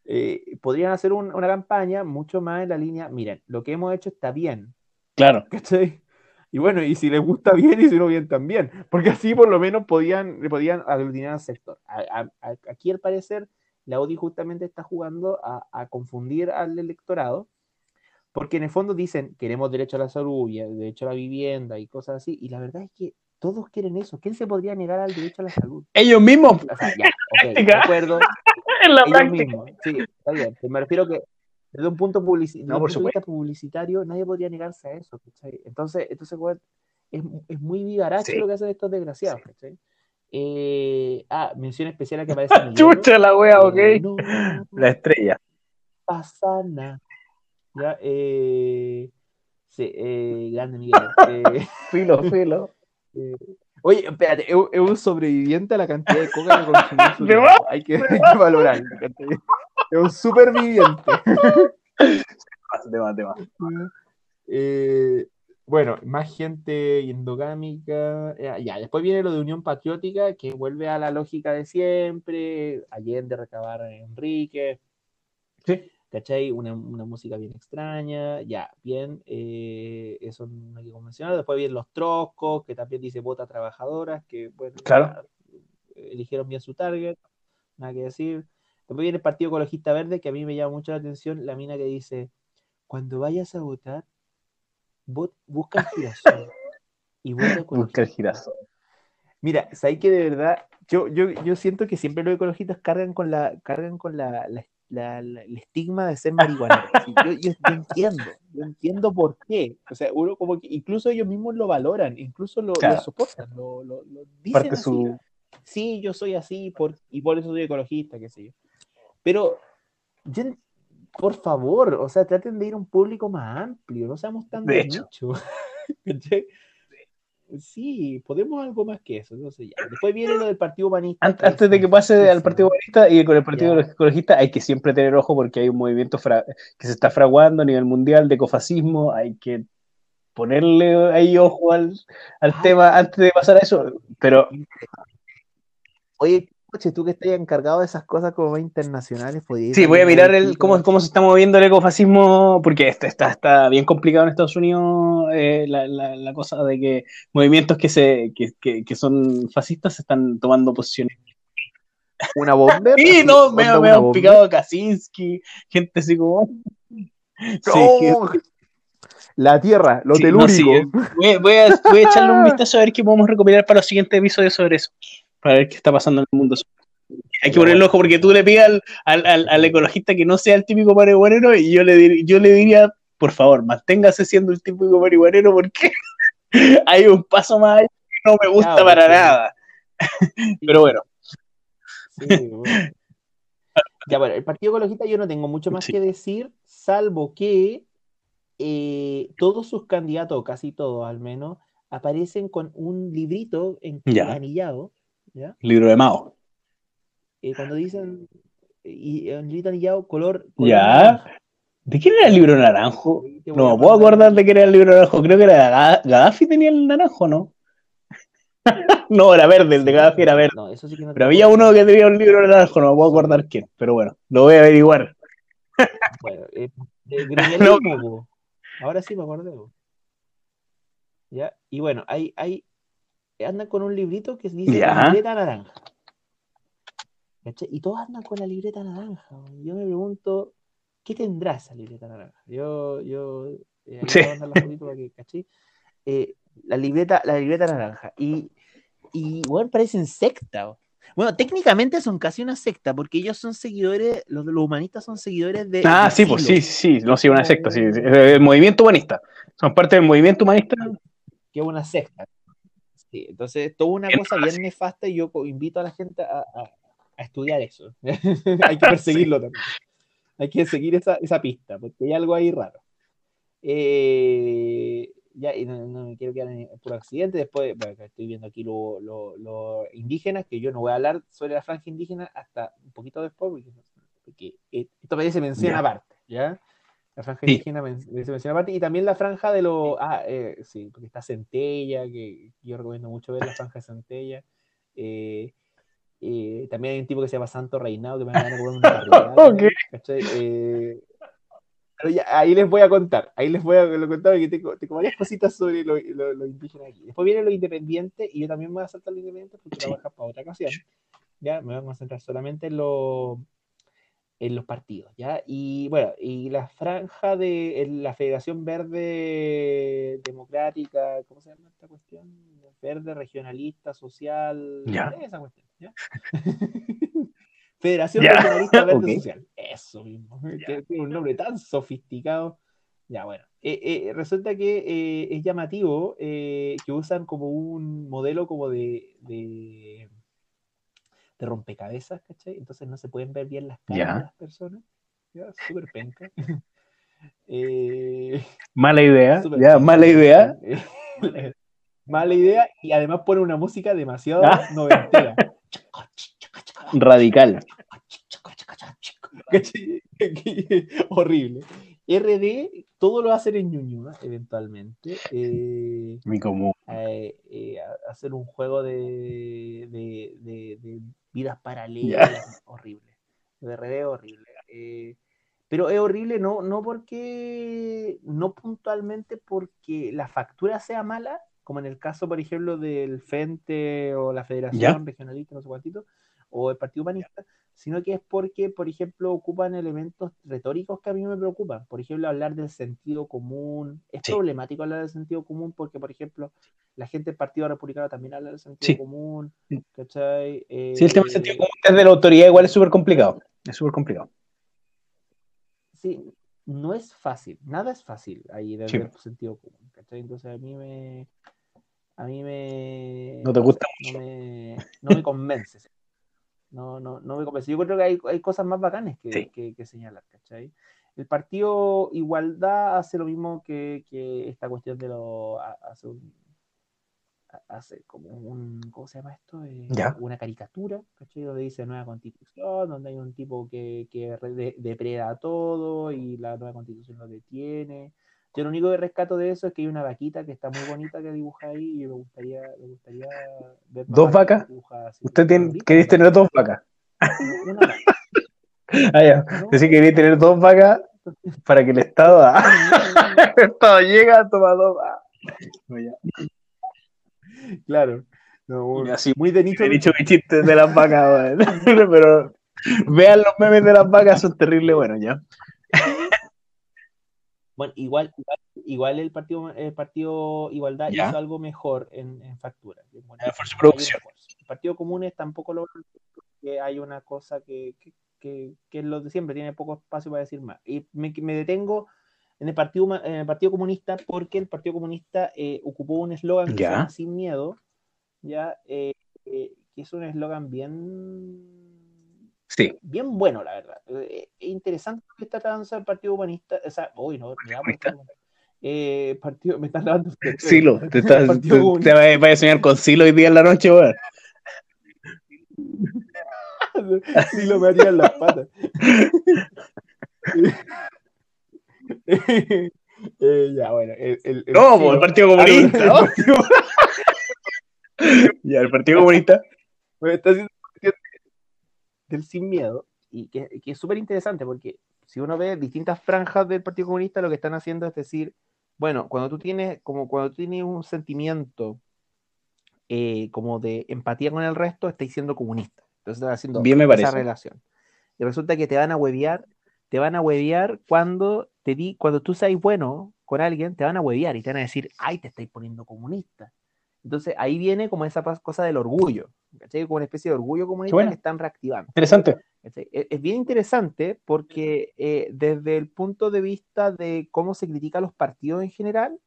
Eh, podrían hacer una campaña mucho más en la línea, miren, lo que hemos hecho está bien.
Claro.
¿Cachai? Y bueno, y si les gusta bien y si no bien también, porque así por lo menos podían, podían aglutinar al sector. aquí al parecer la UDI justamente está jugando a, a confundir al electorado porque en el fondo dicen, queremos derecho a la salud, y derecho a la vivienda y cosas así, y la verdad es que todos quieren eso. ¿Quién se podría negar al derecho a la salud?
Ellos mismos.
O sea, ya, de acuerdo. (laughs)
en la ellos Mismos.
Sí, está bien. Me refiero que desde un punto, no, por vista publicitario, nadie podría negarse a eso. Entonces, entonces es, es muy vivaracho lo que hacen estos desgraciados. Eh, ah, mención especial a que (laughs) aparece.
Chucha la wea, ok. Eh, la estrella.
Pasana. Ya, eh, sí, eh, grande Miguel. (laughs) Eh,
filo, (laughs) filo.
Eh, oye, espérate, es, un sobreviviente a la cantidad de coca que consumió (laughs) hay, que, hay que valorar. Es un superviviente.
Tema, tema.
Eh, bueno, más gente endogámica. Ya, después viene lo de Unión Patriótica, que vuelve a la lógica de siempre. Allende recabar a Enrique.
Sí.
¿Cachai? Una, música bien extraña, ya, bien, eh, eso no hay que mencionar. Después vienen los troscos, que también dice vota trabajadoras, que, bueno,
claro.
eligieron bien su target, nada que decir. Después viene el Partido Ecologista Verde, que a mí me llama mucho la atención, la mina que dice, cuando vayas a votar, busca el girasol. (laughs) y vota
Busca el girasol.
Mira, sabes que de verdad, yo, yo, yo siento que siempre los ecologistas cargan con la, cargan con la, la el estigma de ser marihuana. yo, entiendo, yo entiendo por qué. O sea, uno como que incluso ellos mismos lo valoran, incluso lo, soportan, lo, lo, dicen. Así. Sí, yo soy así por, y por eso soy ecologista, qué sé yo. Pero, por favor, o sea, traten de ir a un público más amplio, no seamos tan de, hecho. (laughs) Sí, podemos algo más que eso. Entonces, ya. Después viene lo del Partido Humanista.
Antes, de que pase al Partido Humanista y con el Partido Ecologista, hay que siempre tener ojo porque hay un movimiento que se está fraguando a nivel mundial de ecofascismo. Hay que ponerle ahí ojo al, al tema antes de pasar a eso. Pero.
Oye, Oye, tú que estás encargado de esas cosas como internacionales.
Sí, voy a mirar el, cómo, cómo se está moviendo el ecofascismo, porque está, está, está bien complicado en Estados Unidos eh, la, la, cosa de que movimientos que, se, que, que, son fascistas están tomando posiciones.
¿Una bomba? (laughs)
sí, no, me, me han picado a Kaczynski, gente así como.
La tierra, lo telúrico.
voy, voy, a, voy, a, echarle un (laughs) vistazo a ver qué podemos recopilar para los siguientes episodios sobre eso para ver qué está pasando en el mundo. Hay que ponerlo ojo porque tú le pidas al, al, ecologista que no sea el típico marihuanero y yo le, yo le diría, por favor, manténgase siendo el típico marihuanero porque (laughs) hay un paso más que no me gusta para nada. Pero bueno.
Ya bueno, el Partido Ecologista yo no tengo mucho más que decir, salvo que eh, todos sus candidatos, casi todos al menos, aparecen con un librito en anillado
Libro de Mao.
Eh, cuando dicen, y un librito anillado, color,
Ya. ¿De quién era el libro naranjo? No me puedo acordar de quién era el libro naranjo. Creo que era Gaddafi tenía el naranjo, ¿no? (laughs) no, era verde, el de Gaddafi era verde. pero había uno que tenía un libro naranjo, no me puedo acordar quién. Pero bueno, lo voy a averiguar.
bueno, eh, (laughs) Ahora sí me acuerdo. ¿Ya? Y bueno, hay, hay, andan con un librito que dice libreta naranja. Y todos andan con la libreta naranja. Yo me pregunto, ¿qué tendrá esa libreta naranja? Yo, yo, eh, la, eh, la libreta, la libreta naranja. Y, y bueno, parecen secta. Bueno, técnicamente son casi una secta, porque ellos son seguidores, los, los humanistas son seguidores de.
Ah, sí, pues sí, sí, no, sí, una secta, sí, el movimiento humanista. Son parte del movimiento humanista.
Que es una secta. Sí, entonces, toda una cosa bien nefasta y yo invito a la gente a, estudiar eso. (laughs) hay que (laughs) perseguirlo también. Hay que seguir esa, pista, porque hay algo ahí raro. Eh, ya, y no, me quiero quedar en, por accidente. Después, bueno, estoy viendo aquí los lo, indígenas, que yo no voy a hablar sobre la franja indígena hasta un poquito después, porque, esto me se menciona aparte, ¿ya? La franja indígena me, menciona aparte. Y también la franja de los. Ah, eh, sí, porque está Centella, que yo recomiendo mucho ver la franja de Centella. Eh, eh, también hay un tipo que se llama Santo Reinado que me van a comer una (laughs) okay. eh, pero ya, ahí les voy a contar, ahí les voy a contar porque tengo, tengo varias cositas sobre lo, lo, indígena aquí. Después viene lo independiente y yo también me voy a saltar lo independiente porque lo voy a dejar para otra ocasión. Ya me voy a concentrar solamente en lo, en los partidos, ¿ya? Y bueno, y la franja de la Federación Verde Democrática, ¿cómo se llama esta cuestión? Verde Regionalista Social,
¿Ya?
esa cuestión, ¿ya? (laughs) Federación Regionalista Verde Social, eso mismo, que tiene un nombre tan sofisticado. Ya, bueno, eh, eh, resulta que eh, es llamativo que usan como un modelo como de de rompecabezas, ¿cachai? Entonces no se pueden ver bien las caras de las personas. Ya, (laughs) súper penca.
Eh, mala idea, (laughs) ya, mala idea.
mala idea y además pone una música demasiado ah. noventera. (laughs)
Radical.
Horrible. RD, todo lo va a hacer en Ñuñoa, eventualmente. Eh,
Mi común.
Eh, eh, hacer un juego de, de, vidas paralelas, horrible. De RD horrible. pero es horrible no, no porque, no puntualmente porque la factura sea mala, como en el caso, por ejemplo, del FENTE o la Federación Regionalista, no sé cuántito, o el Partido Humanista, sino que es porque, por ejemplo, ocupan elementos retóricos que a mí me preocupan. Por ejemplo, hablar del sentido común. Es problemático hablar del sentido común porque, por ejemplo, la gente del Partido Republicano también habla del sentido común. ¿cachai?
sí, el tema del sentido común desde la autoridad igual es súper complicado. Es súper complicado.
Sí, no es fácil. Nada es fácil ahí desde el sentido común. ¿cachai? Entonces a mí me... A mí me...
No te gusta
no Me, no me convence. No, no, no me convence. Yo creo que hay, hay cosas más bacanes que, que, señalar, ¿cachai? El partido Igualdad hace lo mismo que, que esta cuestión de lo. Hace, un, hace como un. ¿Cómo se llama esto? Eh, una caricatura, ¿cachai? Donde dice nueva constitución, donde hay un tipo que, que depreda todo y la nueva constitución lo detiene. Yo lo único que rescato de eso es que hay una vaquita que está muy bonita que dibuja ahí y me gustaría, me gustaría
ver. ¿Dos vacas? ¿Usted tiene, queréis tener dos vacas? Una vaca. (laughs) ah, ya. Decir que queréis tener dos vacas para que el Estado, (laughs) (laughs) el Estado llega, toma dos
Claro.
muy de nicho. dicho mi chiste de las vacas, pero vean los memes de las vacas, son terribles, bueno, ya.
Bueno, igual, igual, el partido, el partido Igualdad hizo algo mejor en, factura. El Partido Comunes tampoco lo que hay una cosa que, que, es lo de siempre, tiene poco espacio para decir más. Y me, detengo en el, partido, en el Partido Comunista porque el Partido Comunista eh, ocupó un eslogan sin miedo, ya eh, eh, que es un eslogan bien
Sí.
Bien bueno, la verdad. Es interesante que está tratando el Partido Comunista. O sea, hoy no, me partido, me están dando. (laughs) (laughs)
Silo, te, estás, te, te, vas a soñar con Silo hoy día en la noche, weón. (laughs)
Si lo me harían las patas. eh, ya, bueno. El, el,
no, el, el Partido Comunista. ¿no? ya, el Partido Comunista.
Bueno, está haciendo del sin miedo y que, que es súper interesante porque si uno ve distintas franjas del Partido Comunista, lo que están haciendo es decir, bueno, cuando tú tienes, como cuando tú tienes un sentimiento eh, como de empatía con el resto, estáis siendo comunista. Entonces estás haciendo esa relación. Y resulta que te van a huevear, te van a huevear cuando te di, cuando tú seas bueno con alguien, te van a huevear y te van a decir, ay, te estáis poniendo comunista. Entonces ahí viene como esa cosa del orgullo, ¿cachai? Como una especie de orgullo comunista que están reactivando.
Interesante.
E, es, bien interesante porque eh, desde el punto de vista de cómo se critica a los partidos en general,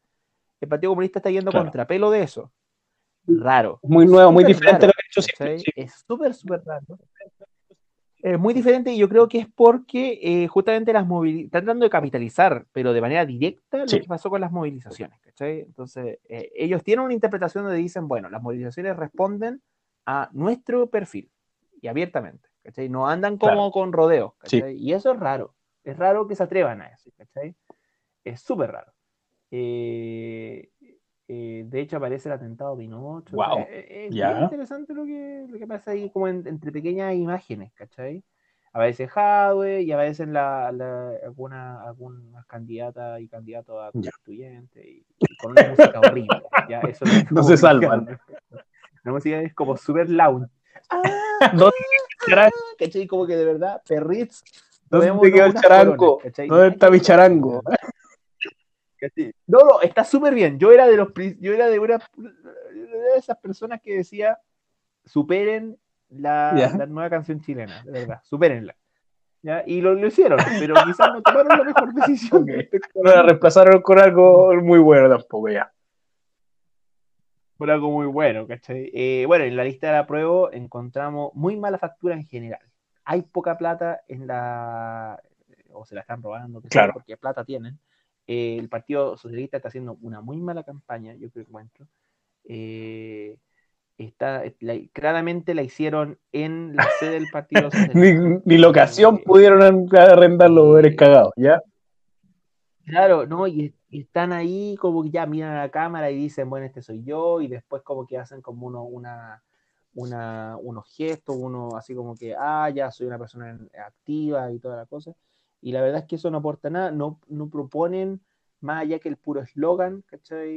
el Partido Comunista está yendo contra pelo de eso. Raro.
Muy nuevo, muy diferente lo que he hecho
siempre. Es súper, súper raro. Es muy diferente y yo creo que es porque eh, justamente las movilizaciones, están tratando de capitalizar, pero de manera directa, lo que pasó con las movilizaciones. ¿cachai? Entonces, eh, ellos tienen una interpretación donde dicen, bueno, las movilizaciones responden a nuestro perfil y abiertamente. ¿cachai? No andan como con rodeos. Y eso es raro. Es raro que se atrevan a eso. ¿cachai? Es súper raro. Eh, eh, de hecho, aparece el atentado Pinocho.
Wow.
es interesante lo que, lo que pasa ahí, como entre pequeñas imágenes, ¿cachai? Aparece Jadwe y aparecen la, alguna, algunas candidatas y candidatos a constituyente y, con una música horrible. ¿ya? Eso (laughs)
no, se salvan.
La música es como super loud. (laughs) Ah, ¿Cachai? Como que de verdad, perrits.
¿Dónde quedó el charango? ¿Dónde está mi charango?
No, no, está súper bien. Yo era de los yo era de una de esas personas que decía superen la, nueva canción chilena, de verdad, supérenla. ¿Ya? Y lo, hicieron, (laughs) pero quizás no tomaron la mejor decisión.
No la reemplazaron con algo muy bueno tampoco ya.
Por algo muy bueno, ¿cachai? Eh, bueno, en la lista de la prueba encontramos muy mala factura en general. Hay poca plata en la. o se la están robando,
claro.
porque plata tienen eh, el Partido Socialista está haciendo una muy mala campaña, yo creo que encuentro. Eh, está, claramente la hicieron en la sede del Partido (laughs)
Socialista. ni, locación pudieron arrendar los poderes cagados, ¿ya?
Claro, no, y, están ahí como que ya miran a la cámara y dicen, bueno, este soy yo, y después como que hacen como uno, una, una, unos gestos, uno así como que, ah, ya soy una persona activa y toda la cosa y la verdad es que eso no aporta nada, no, no proponen más allá que el puro eslogan.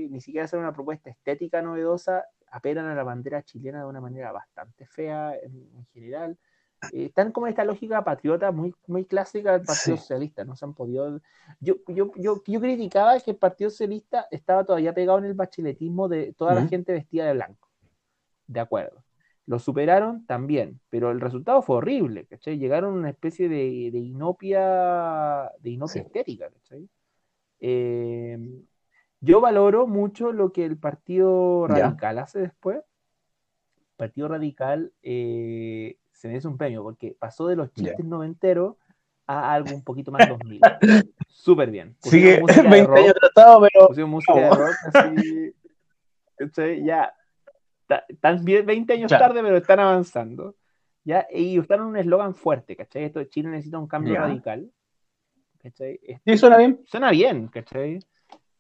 Ni siquiera hacer una propuesta estética novedosa, apelan a la bandera chilena de una manera bastante fea en, general. Eh, están como esta lógica patriota muy, muy clásica del Partido Socialista, no se han podido... Yo, yo, yo, yo, criticaba que el Partido Socialista estaba todavía pegado en el bachiletismo de toda la gente vestida de blanco. De acuerdo. Lo superaron también, pero el resultado fue horrible, ¿cachai? Llegaron a una especie de, inopia, de inopia estética, ¿cachai? Eh, yo valoro mucho lo que el Partido Radical hace después. El Partido Radical eh, se merece un premio porque pasó de los chistes noventeros a algo un poquito más 2000. (laughs) Súper bien.
Sigue 20 (laughs) años tratado, pero.
música de rock así. Ya, están 20 años tarde, pero están avanzando. ¿ya? Y usaron un eslogan fuerte, ¿cachai? Esto de Chile necesita un cambio radical. ¿cachai?
¿Sí suena bien?
Suena bien, ¿cachai?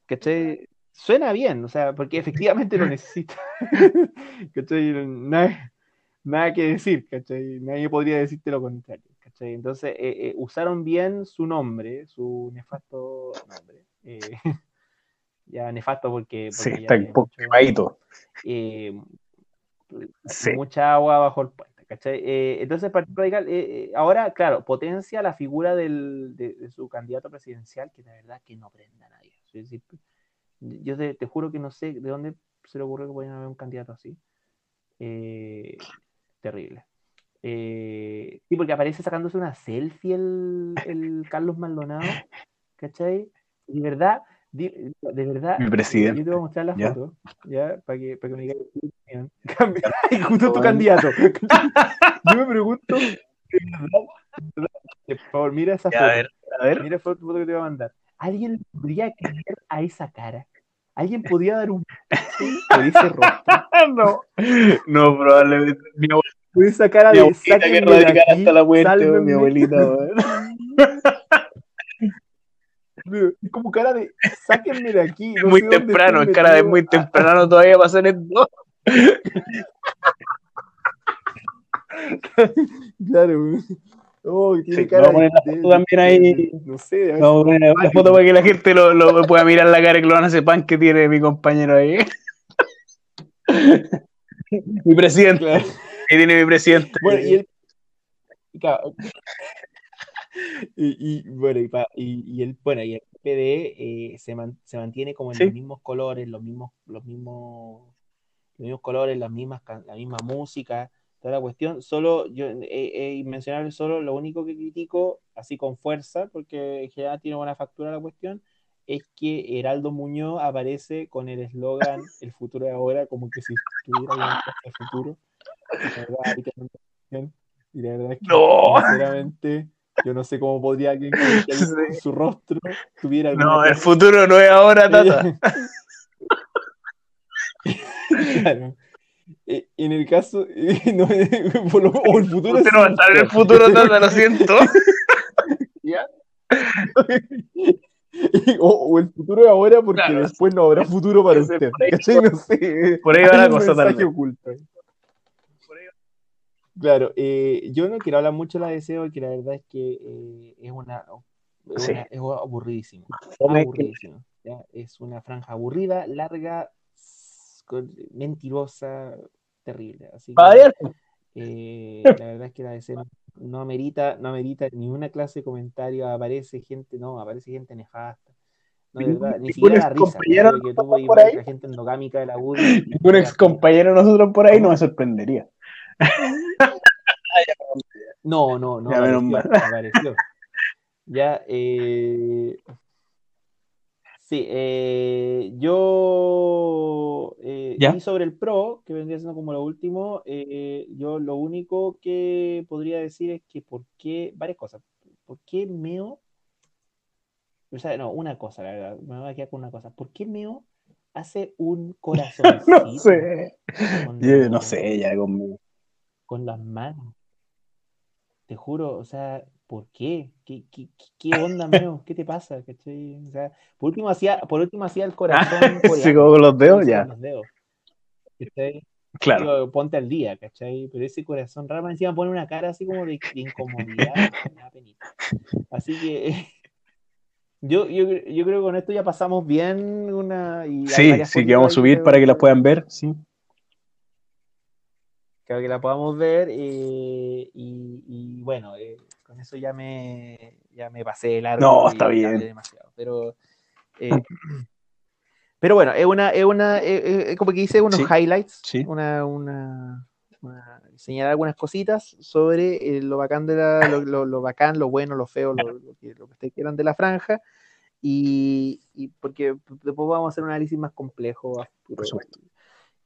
¿cachai? Suena bien, o sea, porque efectivamente lo necesita. (laughs) ¿cachai? Nada, nada, que decir, ¿cachai? Nadie podría decirte lo contrario, ¿cachai? Entonces, eh, eh, usaron bien su nombre, su nefasto nombre. Eh, (laughs) ya nefasto porque,
sí, está un poco quemadito.
Mucha agua bajo el puente. Eh, entonces, el Partido Radical, eh, eh, ahora, claro, potencia la figura del, de, su candidato presidencial, que la verdad que no prende a nadie. yo te, juro que no sé de dónde se le ocurrió que podían haber un candidato así. terrible. sí, porque aparece sacándose una selfie el, el Carlos Maldonado, ¿cachai? Y de verdad, de, verdad,
mi presidente.
Yo te voy a mostrar la foto, ¿ya? Para que, para que me digas. (laughs) (laughs) Justo tu candidato. (laughs) yo me pregunto, por favor, mira esa foto. A ver, a ver. Mira la foto que te voy a mandar. ¿Alguien podría creer a esa cara? ¿Alguien podía dar un por ese rostro?
no, no, probablemente. Mi
abuelita. Esa cara de
que radical hasta la muerte, mi abuelita.
Es como cara de, sáquenme de aquí.
muy temprano, es cara de muy temprano todavía para hacer esto. (laughs)
claro, oh, tiene cara
a poner la foto también ahí. No sé, vamos a poner la foto para que la gente lo, lo pueda mirar la cara y que lo van a sepan que tiene mi compañero ahí. mi presidente. Claro. Ahí tiene mi presidente.
Bueno, y él. (laughs) y, y, bueno, y, y, el, bueno, y el PD eh, se, se, mantiene como en los mismos colores, los mismos, los mismos, los mismos colores, las mismas, la misma música, toda la cuestión. Solo yo he mencionado solo lo único que critico así con fuerza, porque ya tiene buena factura la cuestión, es que Heraldo Muñoz aparece con el eslogan (laughs) El futuro de ahora, como que si estuviera en el futuro. Y la verdad es que,
no.
sinceramente, yo no sé cómo podría alguien que (laughs) su rostro tuviera.
No, el futuro no es ahora, Tata. (laughs)
claro. Eh, en el caso. (laughs) no, o el futuro.
Usted no va a estar en el futuro, Tata, lo siento.
¿Ya? O, el futuro de ahora, porque después no habrá futuro para usted. No sé.
Por ahí va la cosa.
Oculta. Claro, eh, yo no quiero hablar mucho de la deseo porque la verdad es que eh, es una, es, aburridísimo. Es una franja aburrida, larga, mentirosa, terrible. Así eh, la verdad es que la deseo no amerita, no amerita ni una clase de comentario, aparece gente, no, aparece gente nefasta. No, verdad, ni siquiera la risa,
que tuvo la
gente endogámica de la UDI.
Un ex compañero nosotros por ahí no me sorprendería. (laughs)
No, no, no. Ya apareció, Ya, eh, sí, eh, yo eh, y sobre el Pro, que vendría siendo como lo último, eh, yo lo único que podría decir es que por qué, varias cosas, ¿por qué Meo? O sea, no, una cosa, la verdad, me voy a quedar con una cosa. ¿Por qué Meo hace un (laughs) corazón?
no sé. Yo no sé, ya conmigo
con las manos. Te juro, o sea, ¿por qué? ¿Qué, qué, qué onda, (laughs) mío? ¿Qué te pasa? O sea, por último hacía, por último hacía el corazón. (laughs)
sí, con los dedos ya.
Los dedos.
Claro.
ponte al día, ¿cachai? Pero ese corazón raro encima pone una cara así como de, incomodidad, (laughs) Así que yo, yo, yo, creo que con esto ya pasamos bien una. Y
sí, sí, que vamos a subir para que la puedan ver, sí
creo que la podamos ver eh, y, bueno, eh, con eso ya me, ya me pasé largo.
No, está bien.
Demasiado, pero, eh, (clears throat) pero bueno, es una, es una como que hice unos highlights, Una, una, señalar algunas cositas sobre lo bacán de la, lo, lo, bacán, lo bueno, lo feo, lo, que, lo que ustedes quieran de la franja. Y, y, porque después vamos a hacer un análisis más complejo.
Por supuesto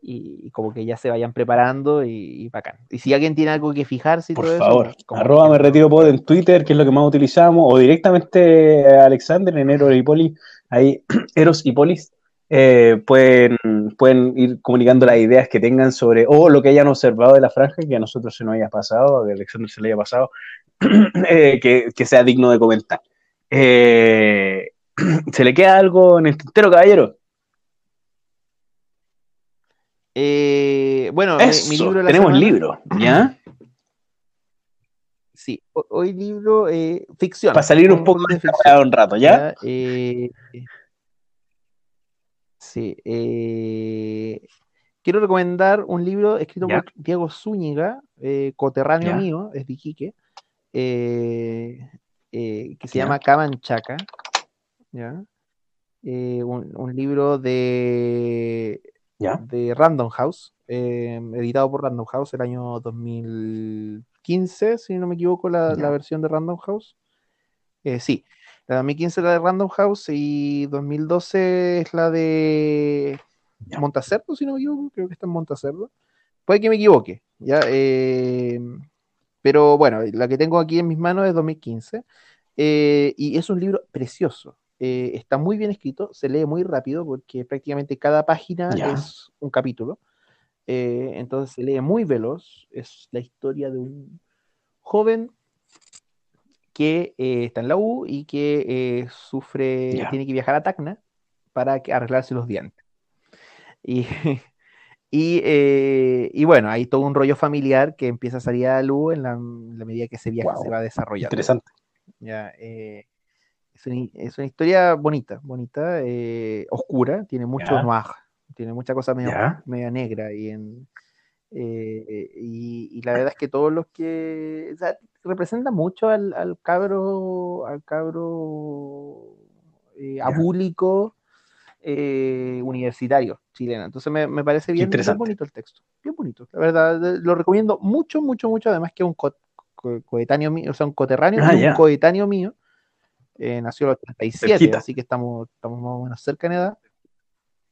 y, como que ya se vayan preparando y, y, bacán. Y si alguien tiene algo que fijarse,
por favor, arroba me retiro pod en Twitter, que es lo que más utilizamos, o directamente a Alexander en Eros y Poli, ahí (clears throat) Eros y Polis. Eh, pueden, pueden ir comunicando las ideas que tengan sobre, o lo que hayan observado de la franja, que a nosotros se nos haya pasado, que a Alexander se le haya pasado, (clears throat) eh, que, que, sea digno de comentar. Eh, (clears throat) ¿Se le queda algo en el tintero, caballero?
Eh, bueno,
mi libro tenemos libro, (clears throat) ¿ya?
Sí, hoy libro eh, ficción.
Para salir un poco de ficción un rato, ¿ya?
Eh, sí. quiero recomendar un libro escrito por Diego Zúñiga, coterráneo mío, es de Iquique, que se llama Camanchaca. ¿ya? Un, un, libro de de Random House, em, editado por Random House el año 2015, si no me equivoco, la, versión de Random House. Eh, sí, la 2015 es la de Random House y 2012 es la de Montacerdo, si no me equivoco, creo que está en Montacerdo. Puede que me equivoque, ¿ya? Em, pero bueno, la que tengo aquí en mis manos es 2015 eh, y es un libro precioso. Eh, está muy bien escrito, se lee muy rápido porque prácticamente cada página es un capítulo. Eh, entonces se lee muy veloz. Es la historia de un joven que eh, está en la U y que sufre, tiene que viajar a Tacna para arreglarse los dientes. Y, (laughs) y, bueno, hay todo un rollo familiar que empieza a salir a la luz en la, medida que ese viaje se va desarrollando.
Interesante.
Ya, es una, historia bonita, bonita, eh, oscura, tiene mucho noir, tiene mucha cosa media, negra y, en, eh, y, la verdad es que todos los que representa mucho al, al, cabro, al cabro eh, abúlico universitario chileno. Entonces me, parece bien, bonito el texto, bien bonito. La verdad, lo recomiendo mucho, mucho, mucho, además que un coetáneo mío, o sea, un coterráneo, ah, un coetáneo mío eh, nació en los 37, así que estamos, estamos más o menos cerca en edad.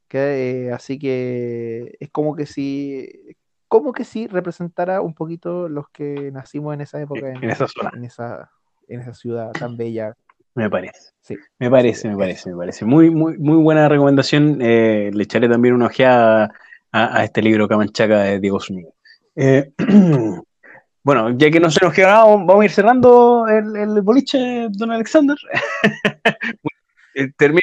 Que, eh, así que es como que si como que si representara un poquito los que nacimos en esa época,
en, esa zona.
En esa, en esa ciudad tan bella.
Me parece. Sí. Me parece, me parece, me parece. Muy, muy, muy buena recomendación. Eh, le echaré también una ojeada a, este libro Camanchaca de Diego Zúñiga. Eh, (clears throat) Bueno, ya que no se nos queda nada, vamos a ir cerrando el, el boliche, don Alexander. (laughs) Eh, termino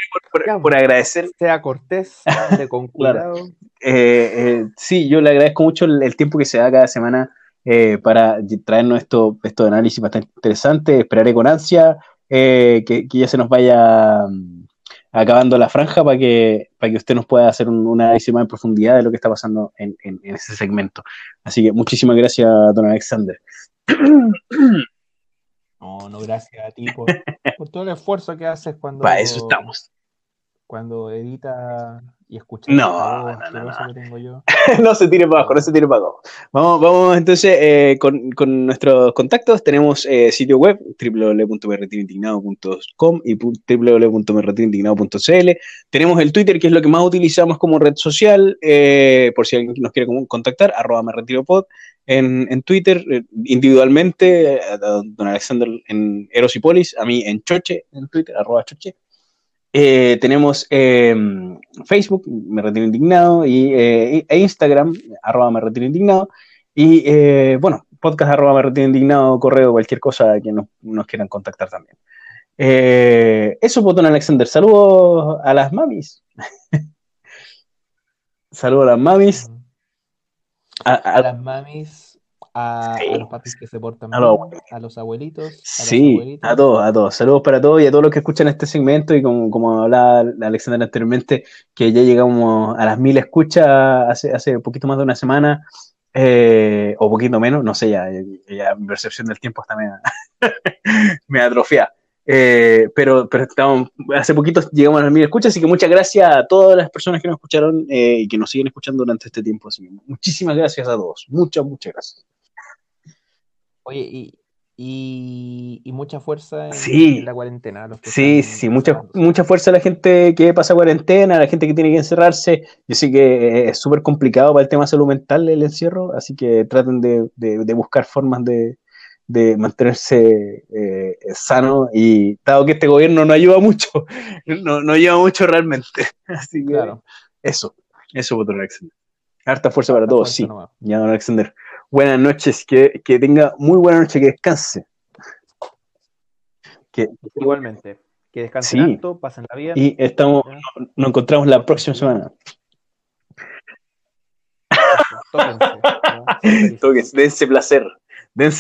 por, agradecer.
Sea cortés, de (laughs) cuidado.
Eh, eh, sí, yo le agradezco mucho el, tiempo que se da cada semana para traernos esto, esto de análisis bastante interesante. Esperaré con ansia que, que, ya se nos vaya mm, acabando la franja para que, para que usted nos pueda hacer un, análisis más en profundidad de lo que está pasando en, en, ese segmento. Así que muchísimas gracias, don Alexander.
No, no, gracias a ti por, todo el esfuerzo que haces cuando. (laughs)
Para eso estamos.
Cuando edita y escucha.
No, no, no, no. tengo yo. (laughs) no se tire para abajo, no se tire para abajo. Vamos, vamos entonces eh, con, con, nuestros contactos. Tenemos eh, sitio web www.merretirindignado.com y www.merretirindignado.cl. Tenemos el Twitter, que es lo que más utilizamos como red social, eh, por si alguien nos quiere contactar, arroba merretiropod en, en Twitter, eh, individualmente, a don Alexander en Eros y Polis, a mí en Choche, en Twitter, arroba Choche. Eh, tenemos em, Facebook, Me Retiro Indignado, y, eh, e Instagram, arroba Me Retiro Indignado. Y bueno, podcast arroba Me Retiro Indignado, correo, cualquier cosa que nos, nos quieran contactar también. eso, Botón Alexander. Saludos a las mamis. (laughs) Saludos a las mamis.
A, las mamis, a, los papis que se portan bien, a los abuelitos.
sí, a todos, a todos. Saludos para todos y a todos los que escuchan este segmento y como, como hablaba Alexander anteriormente, que ya llegamos a las mil escuchas hace, hace poquito más de una semana. Eh, o poquito menos, no sé, ya, ya, mi percepción del tiempo está me, (laughs) me atrofia. Eh, pero pero estamos, hace poquito llegamos a las mil escuchas, así que muchas gracias a todas las personas que nos escucharon eh, y que nos siguen escuchando durante este tiempo. Así muchísimas gracias a todos. Muchas, muchas gracias.
Oye, y, y, mucha fuerza en, la cuarentena.
sí, sí, mucha, mucha fuerza a la gente que pasa cuarentena, a la gente que tiene que encerrarse. Yo sé que es súper complicado para el tema de salud mental el encierro, así que traten de, de buscar formas de, de mantenerse eh, sano y dado que este gobierno no ayuda mucho, (laughs) no, no ayuda mucho realmente. (laughs) Así que claro. eso, eso, don Alexander. Harta fuerza para todos, sí. Ya, don Alexander. Buenas noches, que, tenga muy buena noche, que descanse.
Igualmente. Que descansen sí. pasen la vida.
Y estamos, nos encontramos la próxima semana. (laughs) Tóquense. dense placer. Dense